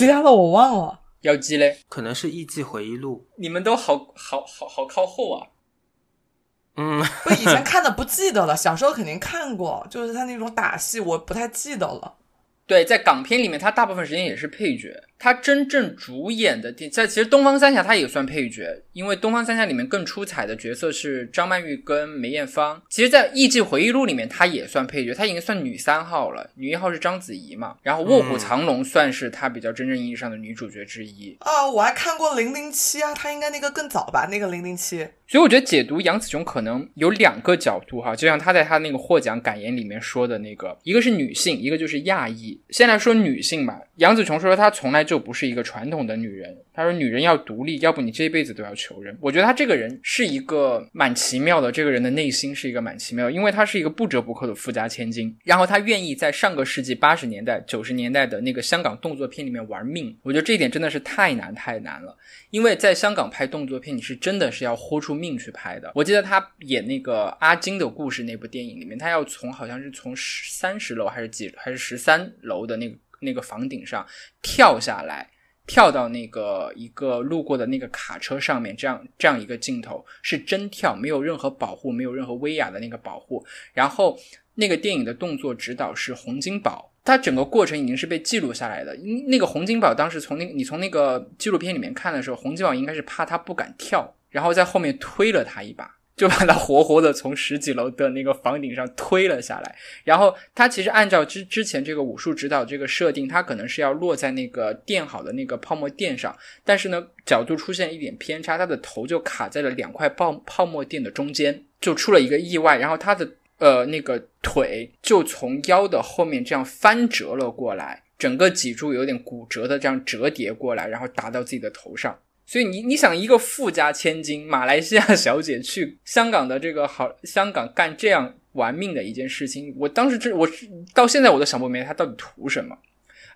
[SPEAKER 2] 其他的我忘了。
[SPEAKER 1] 妖姬嘞，
[SPEAKER 5] 可能是《艺伎回忆录》。
[SPEAKER 1] 你们都好好好好靠后啊！
[SPEAKER 5] 嗯，[laughs]
[SPEAKER 2] 我，以前看的不记得了，小时候肯定看过，就是他那种打戏，我不太记得了。
[SPEAKER 1] 对，在港片里面，他大部分时间也是配角。他真正主演的电，在其实《东方三侠》他也算配角，因为《东方三侠》里面更出彩的角色是张曼玉跟梅艳芳。其实，在《艺伎回忆录》里面，她也算配角，她已经算女三号了，女一号是章子怡嘛。然后《卧虎藏龙》算是她比较真正意义上的女主角之一
[SPEAKER 2] 啊。我还看过《零零七》啊，她应该那个更早吧？那个《零零七》。
[SPEAKER 1] 所以我觉得解读杨紫琼可能有两个角度哈，就像她在她那个获奖感言里面说的那个，一个是女性，一个就是亚裔。先来说女性吧，杨紫琼说她从来就不是一个传统的女人。她说女人要独立，要不你这辈子都要求人。我觉得她这个人是一个蛮奇妙的，这个人的内心是一个蛮奇妙，因为她是一个不折不扣的富家千金。然后她愿意在上个世纪八十年代、九十年代的那个香港动作片里面玩命。我觉得这一点真的是太难太难了，因为在香港拍动作片，你是真的是要豁出命去拍的。我记得她演那个阿金的故事那部电影里面，她要从好像是从十三十楼还是几还是十三楼的那个。那个房顶上跳下来，跳到那个一个路过的那个卡车上面，这样这样一个镜头是真跳，没有任何保护，没有任何威亚的那个保护。然后那个电影的动作指导是洪金宝，他整个过程已经是被记录下来的。那个洪金宝当时从那你从那个纪录片里面看的时候，洪金宝应该是怕他不敢跳，然后在后面推了他一把。就把他活活的从十几楼的那个房顶上推了下来，然后他其实按照之之前这个武术指导这个设定，他可能是要落在那个垫好的那个泡沫垫上，但是呢角度出现一点偏差，他的头就卡在了两块泡泡沫垫的中间，就出了一个意外，然后他的呃那个腿就从腰的后面这样翻折了过来，整个脊柱有点骨折的这样折叠过来，然后打到自己的头上。所以你你想一个富家千金马来西亚小姐去香港的这个好香港干这样玩命的一件事情，我当时这我到现在我都想不明白她到底图什么。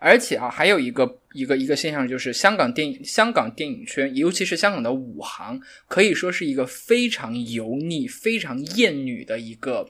[SPEAKER 1] 而且啊，还有一个一个一个现象就是香港电影香港电影圈，尤其是香港的武行，可以说是一个非常油腻、非常艳女的一个。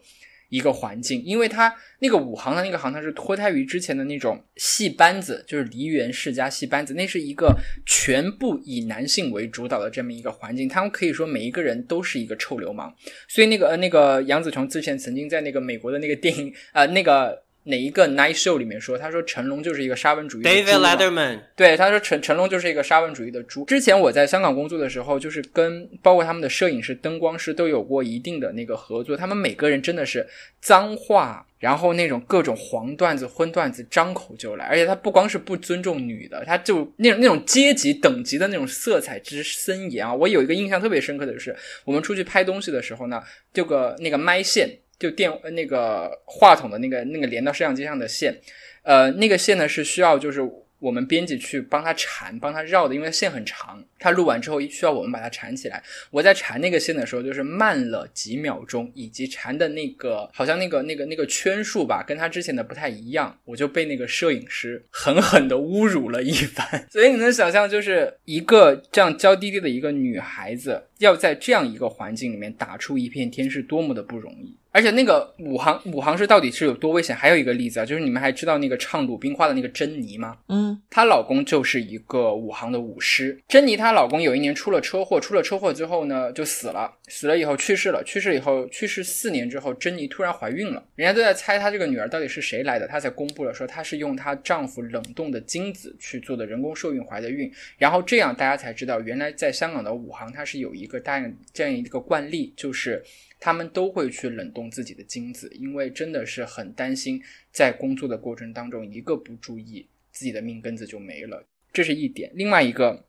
[SPEAKER 1] 一个环境，因为他那个武行的那个行，它是脱胎于之前的那种戏班子，就是梨园世家戏班子，那是一个全部以男性为主导的这么一个环境。他们可以说每一个人都是一个臭流氓。所以那个呃那个杨紫琼之前曾经在那个美国的那个电影呃那个哪一个 night show 里面说，他说成龙就是一个沙文主义的
[SPEAKER 5] David Letterman，
[SPEAKER 1] 对，他说成成龙就是一个沙文主义的猪。之前我在香港工作的时候，就是跟包括他们的摄影师、灯光师都有过一定的那个合作。他们每个人真的是脏话，然后那种各种黄段子、荤段子张口就来，而且他不光是不尊重女的，他就那种那种阶级等级的那种色彩之森严啊！我有一个印象特别深刻的就是，我们出去拍东西的时候呢，这个那个麦线。就电那个话筒的那个那个连到摄像机上的线，呃，那个线呢是需要就是我们编辑去帮它缠、帮它绕的，因为线很长，他录完之后需要我们把它缠起来。我在缠那个线的时候，就是慢了几秒钟，以及缠的那个好像那个那个那个圈数吧，跟他之前的不太一样，我就被那个摄影师狠狠的侮辱了一番。[laughs] 所以你能想象，就是一个这样娇滴滴的一个女孩子，要在这样一个环境里面打出一片天，是多么的不容易。而且那个武行武行是到底是有多危险？还有一个例子啊，就是你们还知道那个唱鲁冰花的那个珍妮吗？
[SPEAKER 2] 嗯，
[SPEAKER 1] 她老公就是一个武行的武师。珍妮她她老公有一年出了车祸，出了车祸之后呢就死了，死了以后去世了，去世以后去世四年之后，珍妮突然怀孕了，人家都在猜她这个女儿到底是谁来的，她才公布了说她是用她丈夫冷冻的精子去做的人工受孕怀的孕，然后这样大家才知道，原来在香港的武行它是有一个大这样一个惯例，就是。他们都会去冷冻自己的精子，因为真的是很担心，在工作的过程当中一个不注意，自己的命根子就没了。这是一点。另外一个，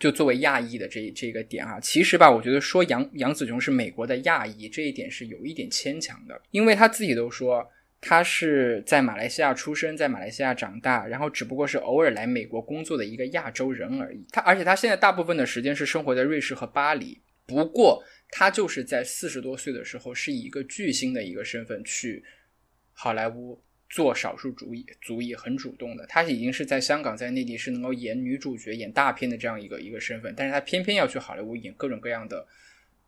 [SPEAKER 1] 就作为亚裔的这这个点啊，其实吧，我觉得说杨杨紫琼是美国的亚裔这一点是有一点牵强的，因为他自己都说他是在马来西亚出生，在马来西亚长大，然后只不过是偶尔来美国工作的一个亚洲人而已。他而且他现在大部分的时间是生活在瑞士和巴黎，不过。他就是在四十多岁的时候，是以一个巨星的一个身份去好莱坞做少数主义，足以很主动的。他已经是在香港、在内地是能够演女主角、演大片的这样一个一个身份，但是他偏偏要去好莱坞演各种各样的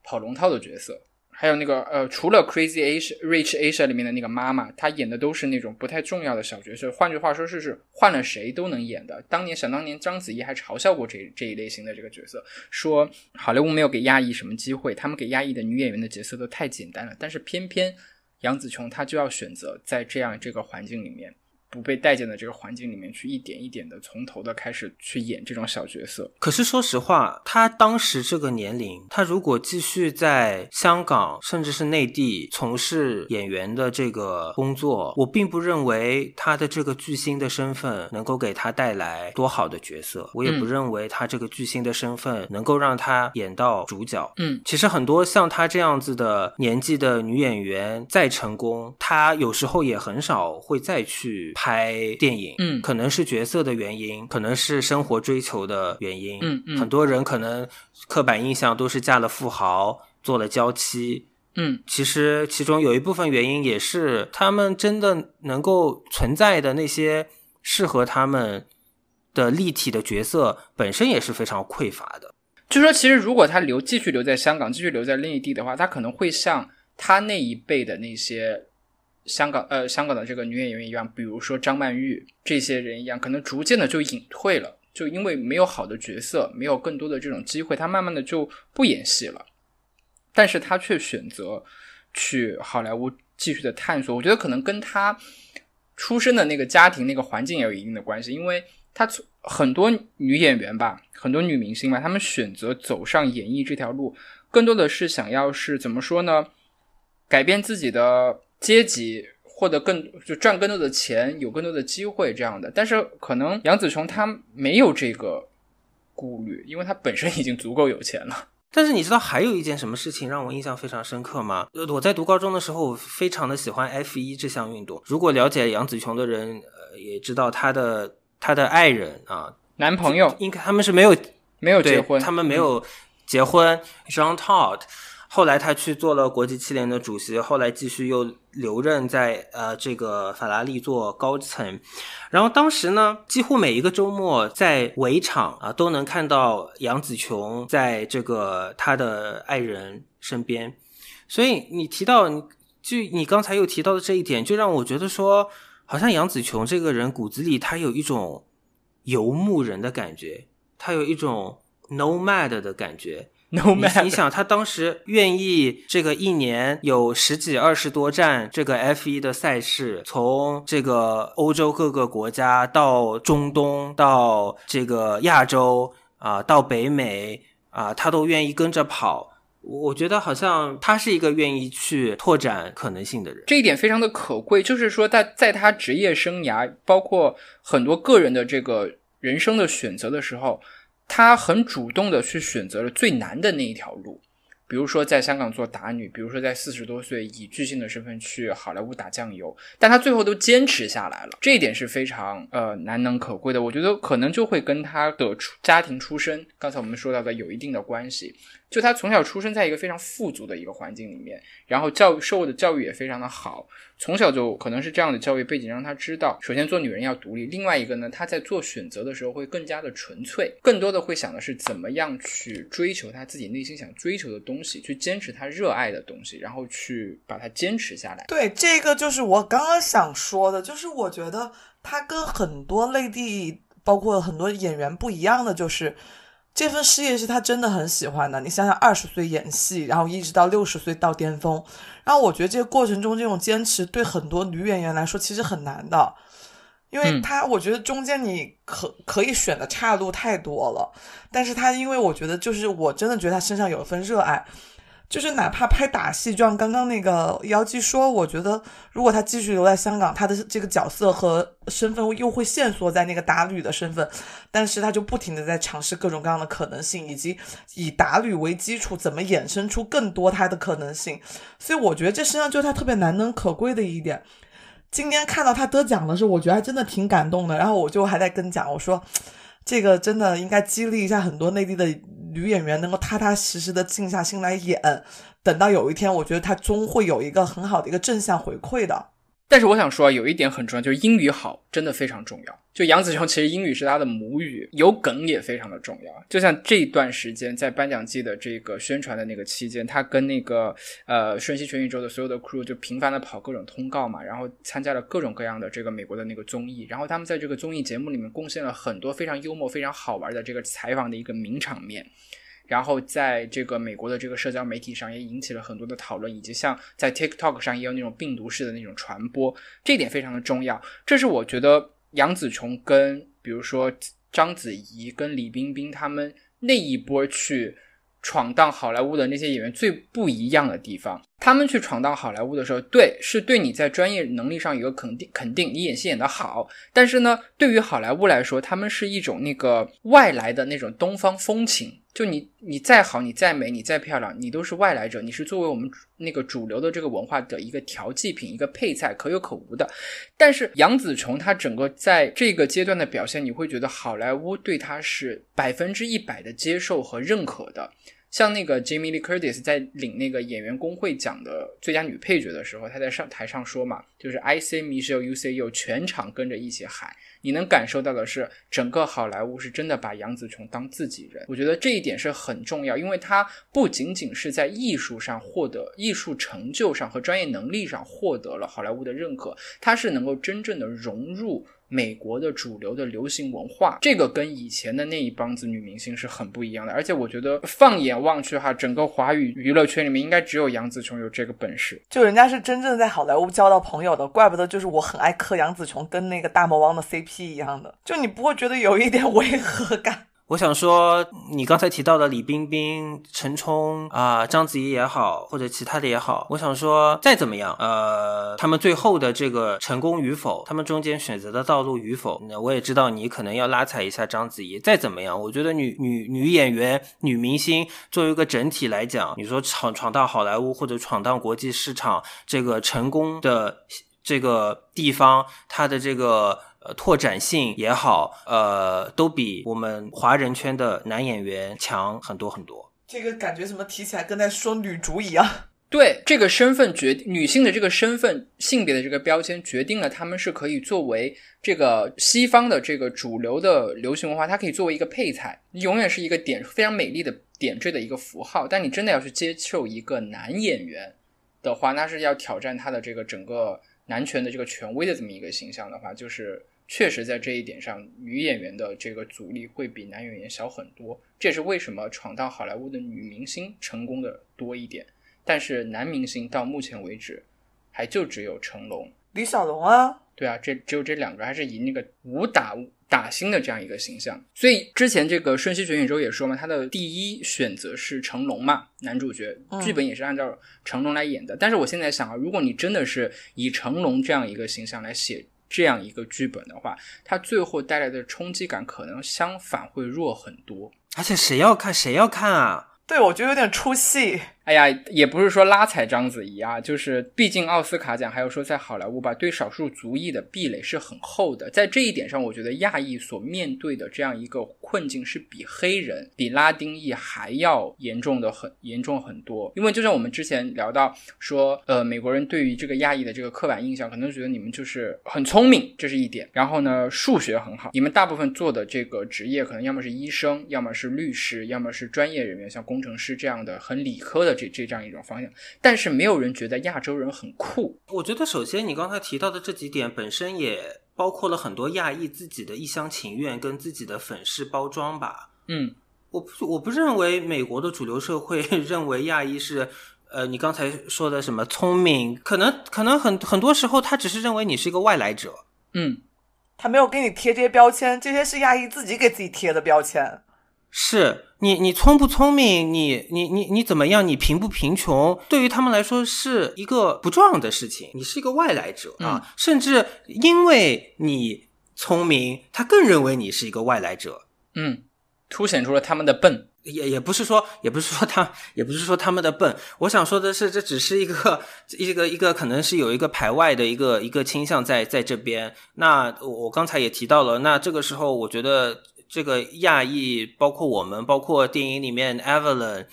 [SPEAKER 1] 跑龙套的角色。还有那个呃，除了 Crazy Asia Rich Asia 里面的那个妈妈，她演的都是那种不太重要的小角色。换句话说，是是换了谁都能演的。当年想当年，章子怡还嘲笑过这这一类型的这个角色，说好莱坞没有给亚裔什么机会，他们给亚裔的女演员的角色都太简单了。但是偏偏杨紫琼她就要选择在这样这个环境里面。不被待见的这个环境里面去，一点一点的从头的开始去演这种小角色。
[SPEAKER 5] 可是说实话，他当时这个年龄，他如果继续在香港甚至是内地从事演员的这个工作，我并不认为他的这个巨星的身份能够给他带来多好的角色。我也不认为他这个巨星的身份能够让他演到主角。
[SPEAKER 1] 嗯，
[SPEAKER 5] 其实很多像他这样子的年纪的女演员再成功，她有时候也很少会再去。拍电影，
[SPEAKER 1] 嗯，
[SPEAKER 5] 可能是角色的原因，可能是生活追求的原因，
[SPEAKER 1] 嗯嗯，
[SPEAKER 5] 很多人可能刻板印象都是嫁了富豪，做了娇妻，
[SPEAKER 1] 嗯，
[SPEAKER 5] 其实其中有一部分原因也是他们真的能够存在的那些适合他们的立体的角色本身也是非常匮乏的。
[SPEAKER 1] 就说其实如果他留继续留在香港，继续留在内地的话，他可能会像他那一辈的那些。香港呃，香港的这个女演员一样，比如说张曼玉这些人一样，可能逐渐的就隐退了，就因为没有好的角色，没有更多的这种机会，她慢慢的就不演戏了。但是她却选择去好莱坞继续的探索。我觉得可能跟她出生的那个家庭、那个环境也有一定的关系，因为她从很多女演员吧，很多女明星吧，她们选择走上演艺这条路，更多的是想要是怎么说呢？改变自己的。阶级获得更就赚更多的钱，有更多的机会这样的，但是可能杨紫琼她没有这个顾虑，因为她本身已经足够有钱了。
[SPEAKER 5] 但是你知道还有一件什么事情让我印象非常深刻吗？我在读高中的时候，非常的喜欢 F 一这项运动。如果了解杨紫琼的人，呃，也知道她的她的爱人啊，
[SPEAKER 1] 男朋友
[SPEAKER 5] 应该他们是没有
[SPEAKER 1] 没有结婚，
[SPEAKER 5] 他们没有结婚。John Todd。后来他去做了国际汽联的主席，后来继续又留任在呃这个法拉利做高层，然后当时呢，几乎每一个周末在围场啊都能看到杨紫琼在这个他的爱人身边，所以你提到就你刚才又提到的这一点，就让我觉得说，好像杨紫琼这个人骨子里他有一种游牧人的感觉，他有一种。nomad 的感觉。[laughs]
[SPEAKER 1] No
[SPEAKER 5] 你
[SPEAKER 1] man，
[SPEAKER 5] 你想，他当时愿意这个一年有十几二十多站这个 F 一的赛事，从这个欧洲各个国家到中东，到这个亚洲啊、到北美啊、他都愿意跟着跑。我我觉得好像他是一个愿意去拓展可能性的人。
[SPEAKER 1] 这一点非常的可贵，就是说他在他职业生涯，包括很多个人的这个人生的选择的时候，他很主动的去选择了最难的那一条路。比如说在香港做打女，比如说在四十多岁以巨星的身份去好莱坞打酱油，但他最后都坚持下来了，这一点是非常呃难能可贵的。我觉得可能就会跟他的出家庭出身，刚才我们说到的有一定的关系。就他从小出生在一个非常富足的一个环境里面，然后教育受的教育也非常的好，从小就可能是这样的教育背景让他知道，首先做女人要独立，另外一个呢，他在做选择的时候会更加的纯粹，更多的会想的是怎么样去追求他自己内心想追求的东西，去坚持他热爱的东西，然后去把它坚持下来。
[SPEAKER 2] 对，这个就是我刚刚想说的，就是我觉得他跟很多内地，包括很多演员不一样的，就是这份事业是他真的很喜欢的。你想想，二十岁演戏，然后一直到六十岁到巅峰，然后我觉得这个过程中这种坚持对很多女演员来说其实很难的。因为
[SPEAKER 1] 嗯
[SPEAKER 2] 他，我觉得中间你可可以选的岔路太多了，但是他因为我觉得就是我真的觉得他身上有一份热爱，就是哪怕拍打戏，就像刚刚那个姚姬说，我觉得如果他继续留在香港，他的这个角色和身份又会限缩在那个打女的身份，但是他就不停的在尝试各种各样的可能性，以及以打女为基础，怎么衍生出更多他的可能性。所以我觉得这身上就是他特别难能可贵的一点。今天看到他得奖的时候，我觉得还真的挺感动的。然后我就还在跟讲，我说这个真的应该激励一下很多内地的女演员，能够踏踏实实的静下心来演。等到有一天，我觉得她终会有一个很好的一个正向回馈的。
[SPEAKER 1] 但是我想说啊，有一点很重要，就是英语好真的非常重要。就杨紫琼其实英语是她的母语，有梗也非常的重要。就像这段时间在颁奖季的这个宣传的那个期间，她跟那个呃瞬息全宇宙的所有的 crew 就频繁的跑各种通告嘛，然后参加了各种各样的这个美国的那个综艺，然后他们在这个综艺节目里面贡献了很多非常幽默、非常好玩的这个采访的一个名场面。然后在这个美国的这个社交媒体上也引起了很多的讨论，以及像在 TikTok 上也有那种病毒式的那种传播，这点非常的重要。这是我觉得杨紫琼跟比如说章子怡跟李冰冰他们那一波去闯荡好莱坞的那些演员最不一样的地方。他们去闯荡好莱坞的时候，对，是对你在专业能力上有个肯定，肯定你演戏演得好。但是呢，对于好莱坞来说，他们是一种那个外来的那种东方风情。就你你再好，你再美，你再漂亮，你都是外来者，你是作为我们那个主流的这个文化的一个调剂品、一个配菜，可有可无的。但是杨紫琼她整个在这个阶段的表现，你会觉得好莱坞对她是百分之一百的接受和认可的。像那个 Jamie Lee Curtis 在领那个演员工会奖的最佳女配角的时候，她在上台上说嘛，就是 I say Michelle, you say you，全场跟着一起喊。你能感受到的是，整个好莱坞是真的把杨紫琼当自己人。我觉得这一点是很重要，因为她不仅仅是在艺术上获得、艺术成就上和专业能力上获得了好莱坞的认可，她是能够真正的融入。美国的主流的流行文化，这个跟以前的那一帮子女明星是很不一样的。而且我觉得放眼望去哈，整个华语娱乐圈里面，应该只有杨紫琼有这个本事。
[SPEAKER 2] 就人家是真正在好莱坞交到朋友的，怪不得就是我很爱磕杨紫琼跟那个大魔王的 CP 一样的，就你不会觉得有一点违和感。
[SPEAKER 5] 我想说，你刚才提到的李冰冰、陈冲啊、章子怡也好，或者其他的也好，我想说，再怎么样，呃，他们最后的这个成功与否，他们中间选择的道路与否，那我也知道你可能要拉踩一下章子怡。再怎么样，我觉得女女女演员、女明星作为一个整体来讲，你说闯闯到好莱坞或者闯荡国际市场，这个成功的这个地方，它的这个。呃，拓展性也好，呃，都比我们华人圈的男演员强很多很多。
[SPEAKER 2] 这个感觉怎么提起来跟在说女主一样？[laughs]
[SPEAKER 1] 对这个身份决女性的这个身份性别的这个标签，决定了他们是可以作为这个西方的这个主流的流行文化，它可以作为一个配菜，永远是一个点非常美丽的点缀的一个符号。但你真的要去接受一个男演员的话，那是要挑战他的这个整个男权的这个权威的这么一个形象的话，就是确实在这一点上，女演员的这个阻力会比男演员小很多。这也是为什么闯荡好莱坞的女明星成功的多一点，但是男明星到目前为止还就只有成龙。
[SPEAKER 2] 李小龙啊，
[SPEAKER 1] 对啊，这只有这两个，还是以那个武打打星的这样一个形象。所以之前这个《瞬息全宇宙》也说嘛，他的第一选择是成龙嘛，男主角，剧本也是按照成龙来演的。但是我现在想啊，如果你真的是以成龙这样一个形象来写这样一个剧本的话，它最后带来的冲击感可能相反会弱很多。
[SPEAKER 5] 而且谁要看谁要看啊？
[SPEAKER 2] 对我觉得有点出戏。
[SPEAKER 1] 哎呀，也不是说拉踩章子怡啊，就是毕竟奥斯卡奖还有说在好莱坞吧，对少数族裔的壁垒是很厚的。在这一点上，我觉得亚裔所面对的这样一个困境是比黑人、比拉丁裔还要严重的很严重很多。因为就像我们之前聊到说，呃，美国人对于这个亚裔的这个刻板印象，可能觉得你们就是很聪明，这是一点。然后呢，数学很好，你们大部分做的这个职业可能要么是医生，要么是律师，要么是专业人员，像工程师这样的很理科的。这这这样一种方向，但是没有人觉得亚洲人很酷。
[SPEAKER 5] 我觉得首先你刚才提到的这几点本身也包括了很多亚裔自己的一厢情愿跟自己的粉饰包装吧。
[SPEAKER 1] 嗯，
[SPEAKER 5] 我不我不认为美国的主流社会 [laughs] 认为亚裔是呃你刚才说的什么聪明，可能可能很很多时候他只是认为你是一个外来者。
[SPEAKER 1] 嗯，
[SPEAKER 2] 他没有给你贴这些标签，这些是亚裔自己给自己贴的标签。
[SPEAKER 5] 是你，你聪不聪明？你你你你怎么样？你贫不贫穷？对于他们来说是一个不重要的事情。你是一个外来者啊，甚至因为你聪明，他更认为你是一个外来者。
[SPEAKER 1] 嗯，凸显出了他们的笨。
[SPEAKER 5] 也也不是说，也不是说他，也不是说他们的笨。我想说的是，这只是一个一个一个，可能是有一个排外的一个一个倾向在在这边。那我刚才也提到了，那这个时候我觉得。这个亚裔，包括我们，包括电影里面 Evelyn，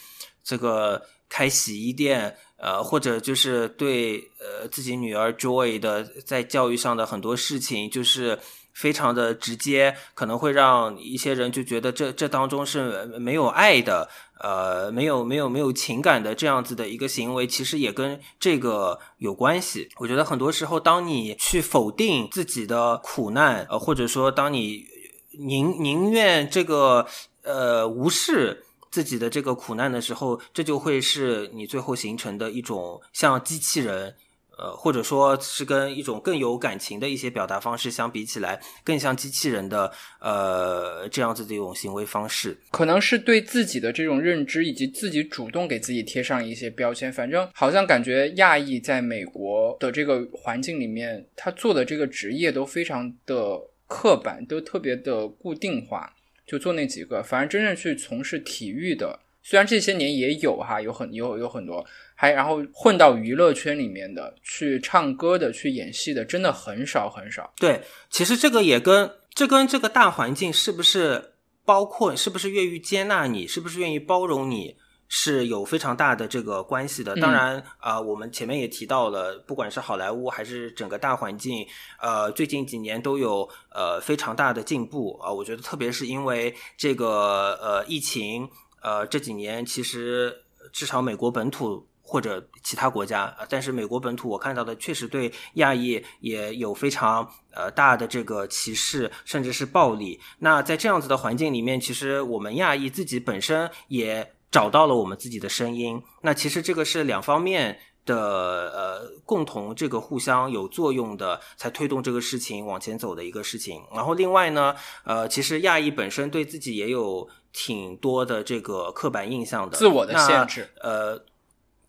[SPEAKER 5] 这个开洗衣店，呃，或者就是对呃自己女儿 Joy 的在教育上的很多事情，就是非常的直接，可能会让一些人就觉得这这当中是没有爱的，呃，没有没有没有情感的这样子的一个行为，其实也跟这个有关系。我觉得很多时候，当你去否定自己的苦难，呃，或者说当你宁宁愿这个呃无视自己的这个苦难的时候，这就会是你最后形成的一种像机器人，呃，或者说是跟一种更有感情的一些表达方式相比起来，更像机器人的呃这样子的一种行为方式。
[SPEAKER 1] 可能是对自己的这种认知，以及自己主动给自己贴上一些标签。反正好像感觉亚裔在美国的这个环境里面，他做的这个职业都非常的。刻板都特别的固定化，就做那几个。反而真正去从事体育的，虽然这些年也有哈，有很有有很多，还然后混到娱乐圈里面的，去唱歌的，去演戏的，真的很少很少。
[SPEAKER 5] 对，其实这个也跟这跟这个大环境是不是包括，是不是愿意接纳你，是不是愿意包容你。是有非常大的这个关系的。当然啊，我们前面也提到了，不管是好莱坞还是整个大环境，呃，最近几年都有呃非常大的进步啊。我觉得，特别是因为这个呃疫情，呃这几年其实至少美国本土或者其他国家，但是美国本土我看到的确实对亚裔也有非常呃大的这个歧视，甚至是暴力。那在这样子的环境里面，其实我们亚裔自己本身也。找到了我们自己的声音，那其实这个是两方面的呃共同这个互相有作用的，才推动这个事情往前走的一个事情。然后另外呢，呃，其实亚裔本身对自己也有挺多的这个刻板印象的，
[SPEAKER 1] 自我的限制，
[SPEAKER 5] 呃，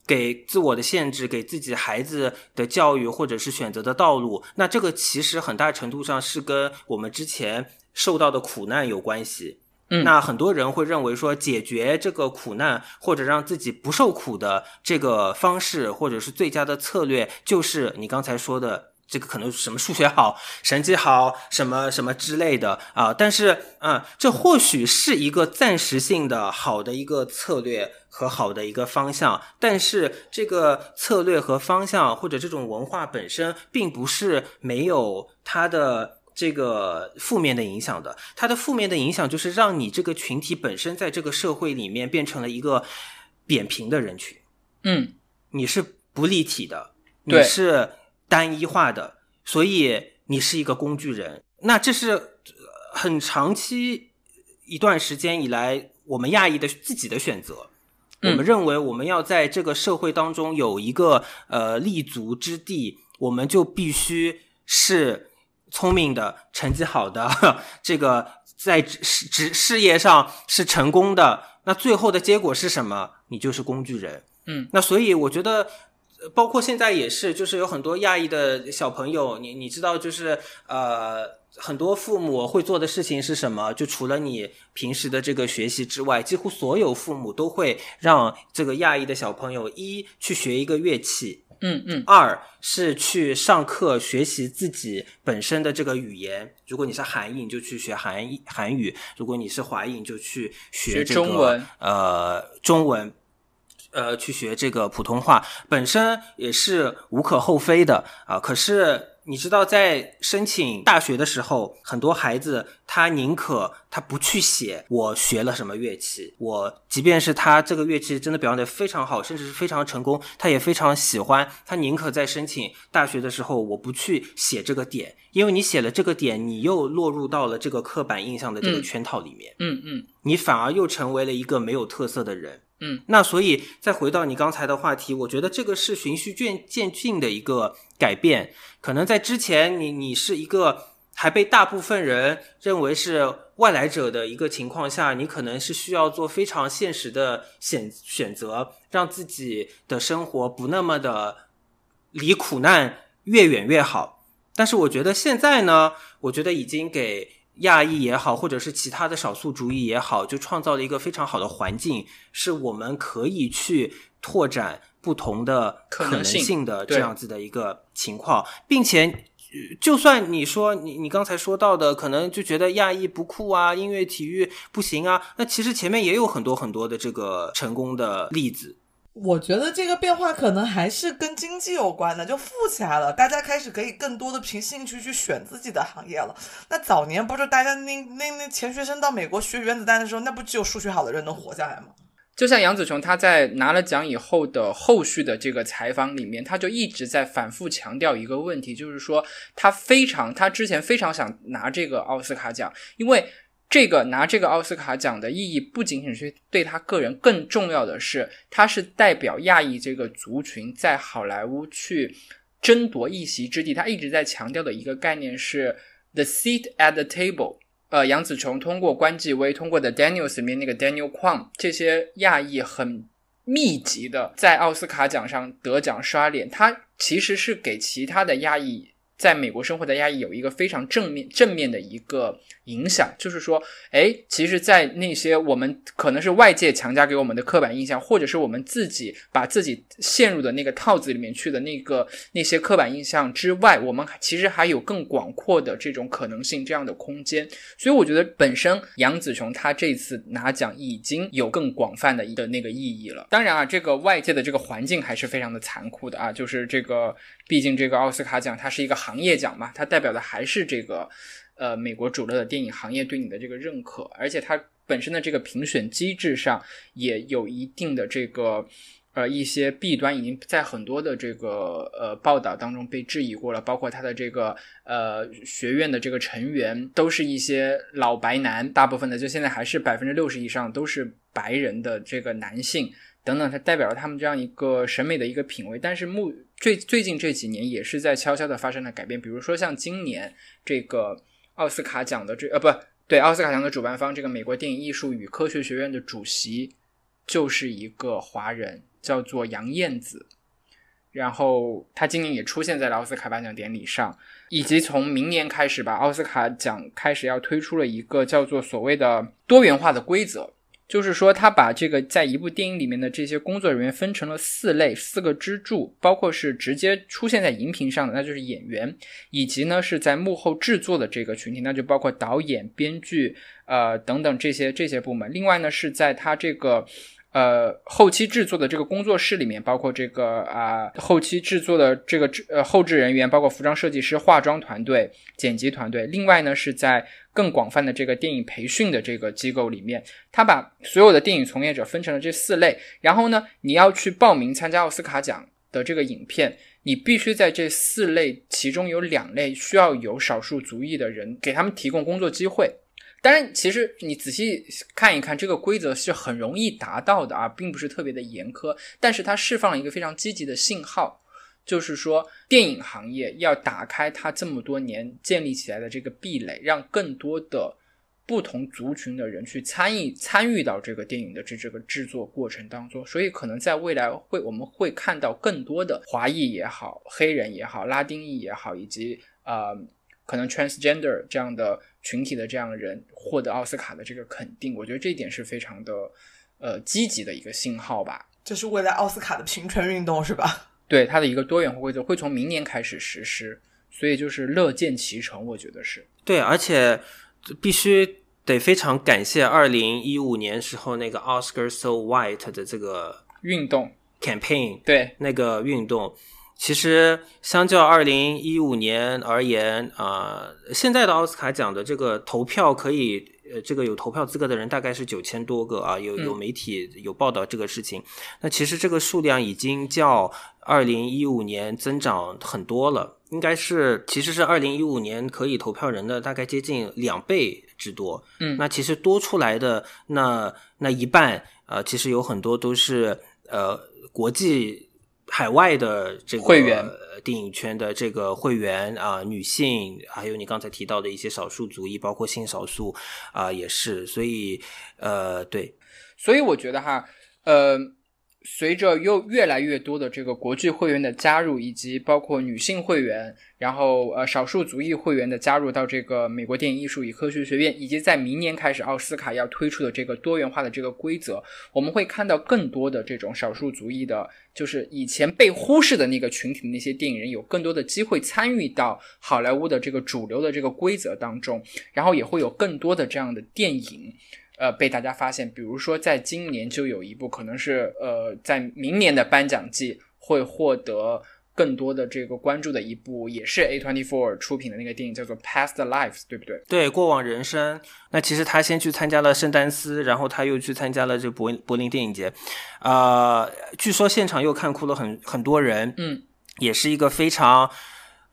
[SPEAKER 5] 给自我的限制，给自己孩子的教育或者是选择的道路，那这个其实很大程度上是跟我们之前受到的苦难有关系。那很多人会认为说，解决这个苦难或者让自己不受苦的这个方式，或者是最佳的策略，就是你刚才说的这个可能什么数学好、成绩好、什么什么之类的啊。但是，嗯，这或许是一个暂时性的好的一个策略和好的一个方向，但是这个策略和方向或者这种文化本身，并不是没有它的。这个负面的影响的，它的负面的影响就是让你这个群体本身在这个社会里面变成了一个扁平的人群，
[SPEAKER 1] 嗯，
[SPEAKER 5] 你是不立体的，你是单一化的，所以你是一个工具人。那这是很长期一段时间以来我们亚裔的自己的选择。我们认为我们要在这个社会当中有一个呃立足之地，我们就必须是聪明的、成绩好的，[laughs] 这个在事职事业上是成功的。那最后的结果是什么？你就是工具人。
[SPEAKER 1] 嗯，
[SPEAKER 5] 那所以我觉得。包括现在也是，就是有很多亚裔的小朋友，你你知道，就是呃，很多父母会做的事情是什么？就除了你平时的这个学习之外，几乎所有父母都会让这个亚裔的小朋友一去学一个乐器，
[SPEAKER 1] 嗯嗯，
[SPEAKER 5] 二是去上课学习自己本身的这个语言。如果你是韩裔，你就去学韩韩语；如果你是华裔，你就去学这
[SPEAKER 1] 个
[SPEAKER 5] 呃中文。呃，去学这个普通话本身也是无可厚非的啊。可是你知道，在申请大学的时候，很多孩子他宁可他不去写我学了什么乐器，我即便是他这个乐器真的表现的非常好，甚至是非常成功，他也非常喜欢，他宁可在申请大学的时候我不去写这个点，因为你写了这个点，你又落入到了这个刻板印象的这个圈套里面，
[SPEAKER 1] 嗯嗯，
[SPEAKER 5] 你反而又成为了一个没有特色的人。
[SPEAKER 1] 嗯，
[SPEAKER 5] 那所以再回到你刚才的话题，我觉得这个是循序渐渐进的一个改变。可能在之前，你你是一个还被大部分人认为是外来者的一个情况下，你可能是需要做非常现实的选选择，让自己的生活不那么的离苦难越远越好。但是我觉得现在呢，我觉得已经给。亚裔也好，或者是其他的少数族裔也好，就创造了一个非常好的环境，是我们可以去拓展不同的可能性的这样子的一个情况，并且，就算你说你你刚才说到的，可能就觉得亚裔不酷啊，音乐体育不行啊，那其实前面也有很多很多的这个成功的例子。
[SPEAKER 2] 我觉得这个变化可能还是跟经济有关的，就富起来了，大家开始可以更多的凭兴趣去选自己的行业了。那早年不是大家那那那钱学生到美国学原子弹的时候，那不只有数学好的人能活下来吗？
[SPEAKER 1] 就像杨紫琼，她在拿了奖以后的后续的这个采访里面，她就一直在反复强调一个问题，就是说她非常，她之前非常想拿这个奥斯卡奖，因为。这个拿这个奥斯卡奖的意义不仅仅是对他个人，更重要的是，他是代表亚裔这个族群在好莱坞去争夺一席之地。他一直在强调的一个概念是 the seat at the table。呃，杨紫琼通过关继威，通过 The Daniels 里面那个 Daniel Kwan 这些亚裔很密集的在奥斯卡奖上得奖刷脸，他其实是给其他的亚裔。在美国生活的亚裔有一个非常正面正面的一个影响，就是说，哎，其实，在那些我们可能是外界强加给我们的刻板印象，或者是我们自己把自己陷入的那个套子里面去的那个那些刻板印象之外，我们其实还有更广阔的这种可能性，这样的空间。所以，我觉得本身杨紫琼她这次拿奖已经有更广泛的的那个意义了。当然啊，这个外界的这个环境还是非常的残酷的啊，就是这个。毕竟这个奥斯卡奖它是一个行业奖嘛，它代表的还是这个，呃，美国主流的电影行业对你的这个认可，而且它本身的这个评选机制上也有一定的这个，呃，一些弊端，已经在很多的这个呃报道当中被质疑过了，包括它的这个呃学院的这个成员都是一些老白男，大部分的就现在还是百分之六十以上都是白人的这个男性。等等，它代表了他们这样一个审美的一个品味，但是目最最近这几年也是在悄悄的发生了改变。比如说像今年这个奥斯卡奖的这呃不对，奥斯卡奖的主办方这个美国电影艺术与科学学院的主席就是一个华人，叫做杨燕子。然后他今年也出现在了奥斯卡颁奖典礼上，以及从明年开始吧，奥斯卡奖开始要推出了一个叫做所谓的多元化的规则。就是说，他把这个在一部电影里面的这些工作人员分成了四类、四个支柱，包括是直接出现在荧屏上的，那就是演员，以及呢是在幕后制作的这个群体，那就包括导演、编剧，呃等等这些这些部门。另外呢是在他这个。呃，后期制作的这个工作室里面，包括这个啊，后期制作的这个制呃后置人员，包括服装设计师、化妆团队、剪辑团队。另外呢，是在更广泛的这个电影培训的这个机构里面，他把所有的电影从业者分成了这四类。然后呢，你要去报名参加奥斯卡奖的这个影片，你必须在这四类其中有两类需要有少数族裔的人给他们提供工作机会。当然，其实你仔细看一看，这个规则是很容易达到的啊，并不是特别的严苛。但是它释放了一个非常积极的信号，就是说电影行业要打开它这么多年建立起来的这个壁垒，让更多的不同族群的人去参与参与到这个电影的这这个制作过程当中。所以可能在未来会我们会看到更多的华裔也好、黑人也好、拉丁裔也好，以及呃可能 transgender 这样的。群体的这样的人获得奥斯卡的这个肯定，我觉得这一点是非常的呃积极的一个信号吧。
[SPEAKER 2] 这是未来奥斯卡的平权运动是吧？
[SPEAKER 1] 对，它的一个多元化规则会从明年开始实施，所以就是乐见其成，我觉得是。
[SPEAKER 5] 对，而且必须得非常感谢二零一五年时候那个 Oscar So White 的这个
[SPEAKER 1] 运动
[SPEAKER 5] campaign，
[SPEAKER 1] 对
[SPEAKER 5] 那个运动。其实，相较二零一五年而言，啊，现在的奥斯卡奖的这个投票可以，呃，这个有投票资格的人大概是九千多个啊，有有媒体有报道这个事情。那其实这个数量已经较二零一五年增长很多了，应该是其实是二零一五年可以投票人的大概接近两倍之多。
[SPEAKER 1] 嗯，
[SPEAKER 5] 那其实多出来的那那一半，呃，其实有很多都是呃国际。海外的这个
[SPEAKER 1] 会员
[SPEAKER 5] 电影圈的这个会员啊，女性，还有你刚才提到的一些少数族裔，包括性少数啊，也是。所以，呃，对，
[SPEAKER 1] 所以我觉得哈，呃，随着又越来越多的这个国际会员的加入，以及包括女性会员。然后，呃，少数族裔会员的加入到这个美国电影艺术与科学学院，以及在明年开始奥斯卡要推出的这个多元化的这个规则，我们会看到更多的这种少数族裔的，就是以前被忽视的那个群体的那些电影人，有更多的机会参与到好莱坞的这个主流的这个规则当中，然后也会有更多的这样的电影，呃，被大家发现。比如说，在今年就有一部，可能是呃，在明年的颁奖季会获得。更多的这个关注的一部也是 A twenty four 出品的那个电影叫做 Past Lives，对不对？
[SPEAKER 5] 对，过往人生。那其实他先去参加了圣丹斯，然后他又去参加了这柏柏林电影节，啊，据说现场又看哭了很很多人。
[SPEAKER 1] 嗯，
[SPEAKER 5] 也是一个非常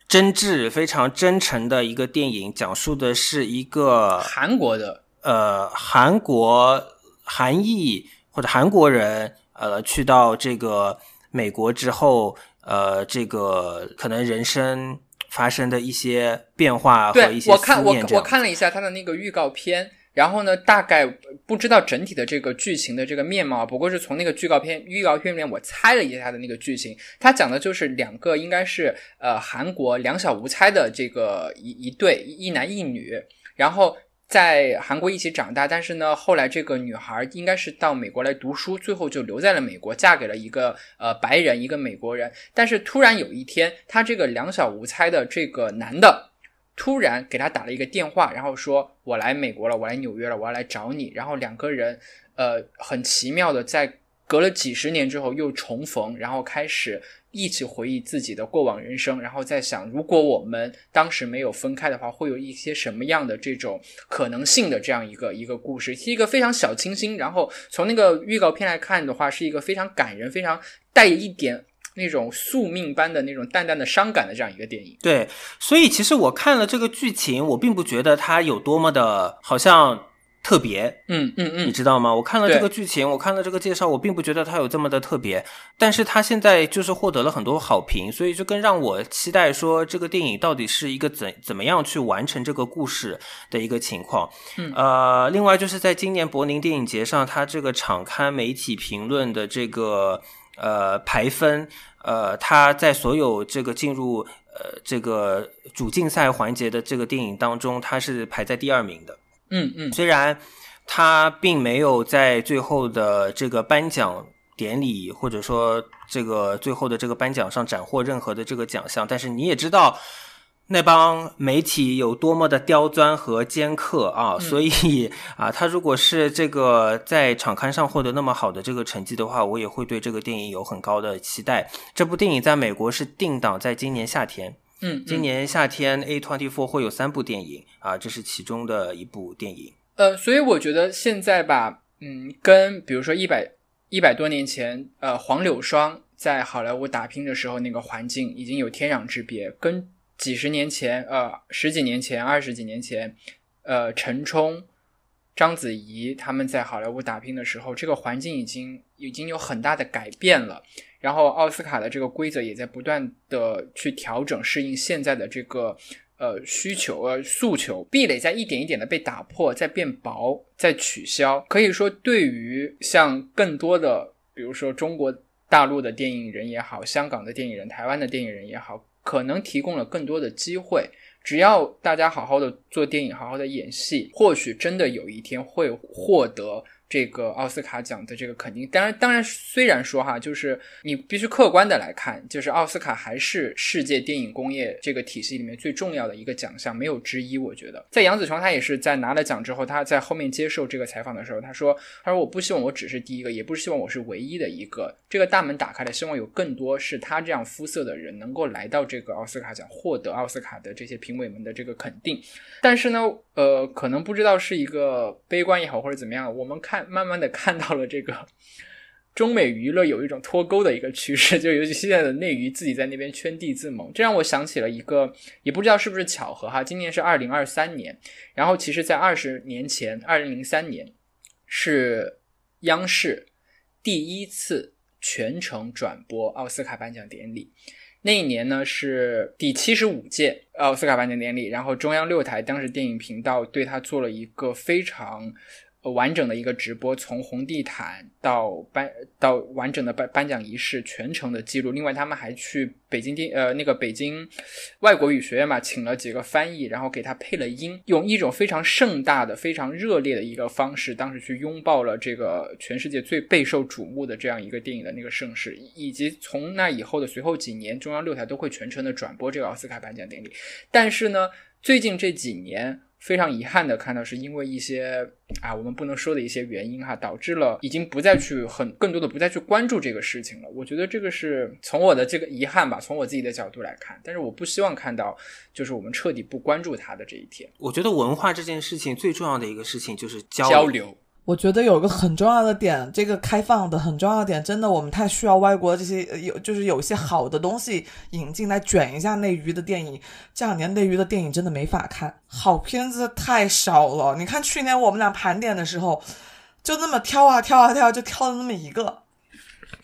[SPEAKER 5] 真挚、非常真诚的一个电影，讲述的是一个
[SPEAKER 1] 韩国的
[SPEAKER 5] 呃韩国韩裔或者韩国人呃去到这个美国之后。呃，这个可能人生发生的一些变化和一些
[SPEAKER 1] 我看我我看了一下他的那个预告片，然后呢，大概不知道整体的这个剧情的这个面貌，不过是从那个预告片预告片里面我猜了一下他的那个剧情，他讲的就是两个应该是呃韩国两小无猜的这个一一对一男一女，然后。在韩国一起长大，但是呢，后来这个女孩应该是到美国来读书，最后就留在了美国，嫁给了一个呃白人，一个美国人。但是突然有一天，她这个两小无猜的这个男的，突然给她打了一个电话，然后说：“我来美国了，我来纽约了，我要来找你。”然后两个人，呃，很奇妙的在隔了几十年之后又重逢，然后开始。一起回忆自己的过往人生，然后在想，如果我们当时没有分开的话，会有一些什么样的这种可能性的这样一个一个故事，是一个非常小清新。然后从那个预告片来看的话，是一个非常感人、非常带一点那种宿命般的那种淡淡的伤感的这样一个电影。
[SPEAKER 5] 对，所以其实我看了这个剧情，我并不觉得它有多么的，好像。特别，
[SPEAKER 1] 嗯嗯嗯，
[SPEAKER 5] 你知道吗？我看了这个剧情，我看了这个介绍，我并不觉得它有这么的特别，但是它现在就是获得了很多好评，所以就更让我期待说这个电影到底是一个怎怎么样去完成这个故事的一个情况。
[SPEAKER 1] 嗯，
[SPEAKER 5] 呃，另外就是在今年柏林电影节上，它这个场刊媒体评论的这个呃排分，呃，它在所有这个进入呃这个主竞赛环节的这个电影当中，它是排在第二名的。
[SPEAKER 1] 嗯嗯，
[SPEAKER 5] 虽然他并没有在最后的这个颁奖典礼，或者说这个最后的这个颁奖上斩获任何的这个奖项，但是你也知道那帮媒体有多么的刁钻和尖刻啊！所以啊，他如果是这个在场刊上获得那么好的这个成绩的话，我也会对这个电影有很高的期待。这部电影在美国是定档在今年夏天。
[SPEAKER 1] 嗯，
[SPEAKER 5] 今年夏天 A twenty four 会有三部电影啊，这是其中的一部电影。
[SPEAKER 1] 呃，所以我觉得现在吧，嗯，跟比如说一百一百多年前，呃，黄柳霜在好莱坞打拼的时候，那个环境已经有天壤之别，跟几十年前，呃，十几年前、二十几年前，呃，陈冲、章子怡他们在好莱坞打拼的时候，这个环境已经已经有很大的改变了。然后奥斯卡的这个规则也在不断的去调整，适应现在的这个。呃，需求呃诉求壁垒在一点一点的被打破，在变薄，在取消。可以说，对于像更多的，比如说中国大陆的电影人也好，香港的电影人、台湾的电影人也好，可能提供了更多的机会。只要大家好好的做电影，好好的演戏，或许真的有一天会获得。这个奥斯卡奖的这个肯定，当然，当然，虽然说哈，就是你必须客观的来看，就是奥斯卡还是世界电影工业这个体系里面最重要的一个奖项，没有之一。我觉得，在杨紫琼她也是在拿了奖之后，她在后面接受这个采访的时候，她说：“她说我不希望我只是第一个，也不是希望我是唯一的一个。这个大门打开了，希望有更多是她这样肤色的人能够来到这个奥斯卡奖，获得奥斯卡的这些评委们的这个肯定。但是呢，呃，可能不知道是一个悲观也好，或者怎么样，我们看。”慢慢的看到了这个中美娱乐有一种脱钩的一个趋势，就尤其现在的内娱自己在那边圈地自萌，这让我想起了一个，也不知道是不是巧合哈，今年是二零二三年，然后其实在二十年前，二零零三年是央视第一次全程转播奥斯卡颁奖典礼。那一年呢是第七十五届奥斯卡颁奖典礼，然后中央六台当时电影频道对他做了一个非常。完整的一个直播，从红地毯到颁到完整的颁颁奖仪式全程的记录。另外，他们还去北京电呃那个北京外国语学院嘛，请了几个翻译，然后给他配了音，用一种非常盛大的、非常热烈的一个方式，当时去拥抱了这个全世界最备受瞩目的这样一个电影的那个盛世。以及从那以后的随后几年，中央六台都会全程的转播这个奥斯卡颁奖典礼。但是呢，最近这几年。非常遗憾的看到，是因为一些啊，我们不能说的一些原因哈，导致了已经不再去很更多的不再去关注这个事情了。我觉得这个是从我的这个遗憾吧，从我自己的角度来看，但是我不希望看到就是我们彻底不关注它的这一天。
[SPEAKER 5] 我觉得文化这件事情最重要的一个事情就是
[SPEAKER 1] 交流。
[SPEAKER 2] 我觉得有个很重要的点，这个开放的很重要的点，真的我们太需要外国这些有就是有一些好的东西引进来卷一下内娱的电影。这两年内娱的电影真的没法看，好片子太少了。你看去年我们俩盘点的时候，就那么挑啊挑啊挑，就挑了那么一个。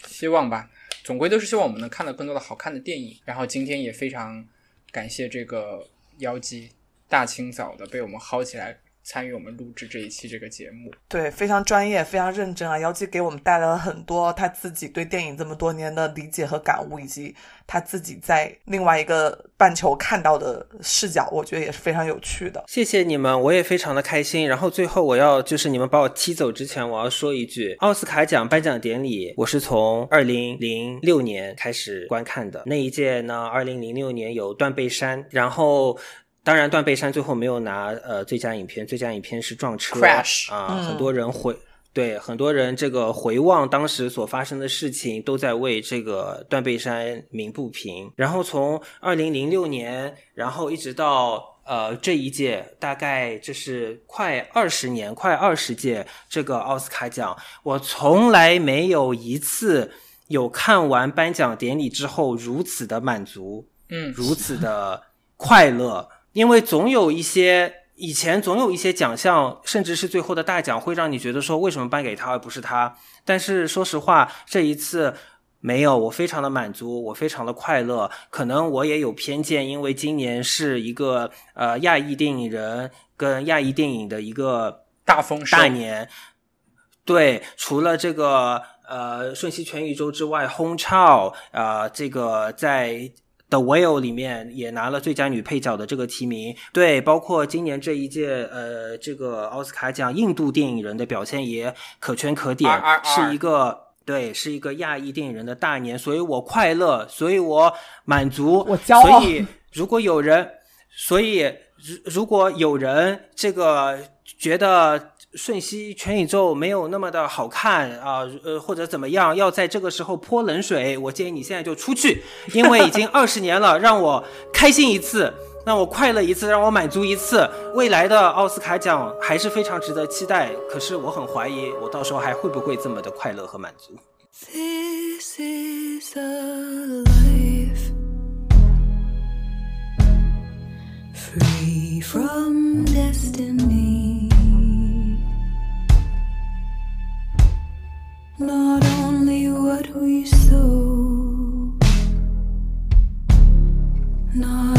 [SPEAKER 1] 希望吧，总归都是希望我们能看到更多的好看的电影。然后今天也非常感谢这个妖姬大清早的被我们薅起来。参与我们录制这一期这个节目，
[SPEAKER 2] 对，非常专业，非常认真啊！姚姬给我们带来了很多他自己对电影这么多年的理解和感悟，以及他自己在另外一个半球看到的视角，我觉得也是非常有趣的。
[SPEAKER 5] 谢谢你们，我也非常的开心。然后最后我要就是你们把我踢走之前，我要说一句：奥斯卡奖颁奖典礼，我是从二零零六年开始观看的。那一届呢，二零零六年有断背山，然后。当然，断背山最后没有拿呃最佳影片，最佳影片是撞车啊，很多人回对很多人这个回望当时所发生的事情，都在为这个断背山鸣不平。然后从二零零六年，然后一直到呃这一届，大概这是快二十年，快二十届这个奥斯卡奖，我从来没有一次有看完颁奖典礼之后如此的满足，
[SPEAKER 1] 嗯，
[SPEAKER 5] 如此的快乐。因为总有一些以前总有一些奖项，甚至是最后的大奖，会让你觉得说为什么颁给他而不是他。但是说实话，这一次没有，我非常的满足，我非常的快乐。可能我也有偏见，因为今年是一个呃亚裔电影人跟亚裔电影的一个
[SPEAKER 1] 大丰
[SPEAKER 5] 大年。对，除了这个呃瞬息全宇宙之外，轰超啊这个在。The Whale 里面也拿了最佳女配角的这个提名，对，包括今年这一届呃这个奥斯卡奖，印度电影人的表现也可圈可点，是一个对，是一个亚裔电影人的大年，所以我快乐，所以我满足，
[SPEAKER 2] 我骄
[SPEAKER 5] 傲。所以如果有人，所以如如果有人这个觉得。瞬息全宇宙没有那么的好看啊，呃，或者怎么样？要在这个时候泼冷水，我建议你现在就出去，因为已经 [laughs] 二十年了，让我开心一次，让我快乐一次，让我满足一次。未来的奥斯卡奖还是非常值得期待，可是我很怀疑，我到时候还会不会这么的快乐和满足。
[SPEAKER 6] This is a life free from destiny. Not only what we sow, not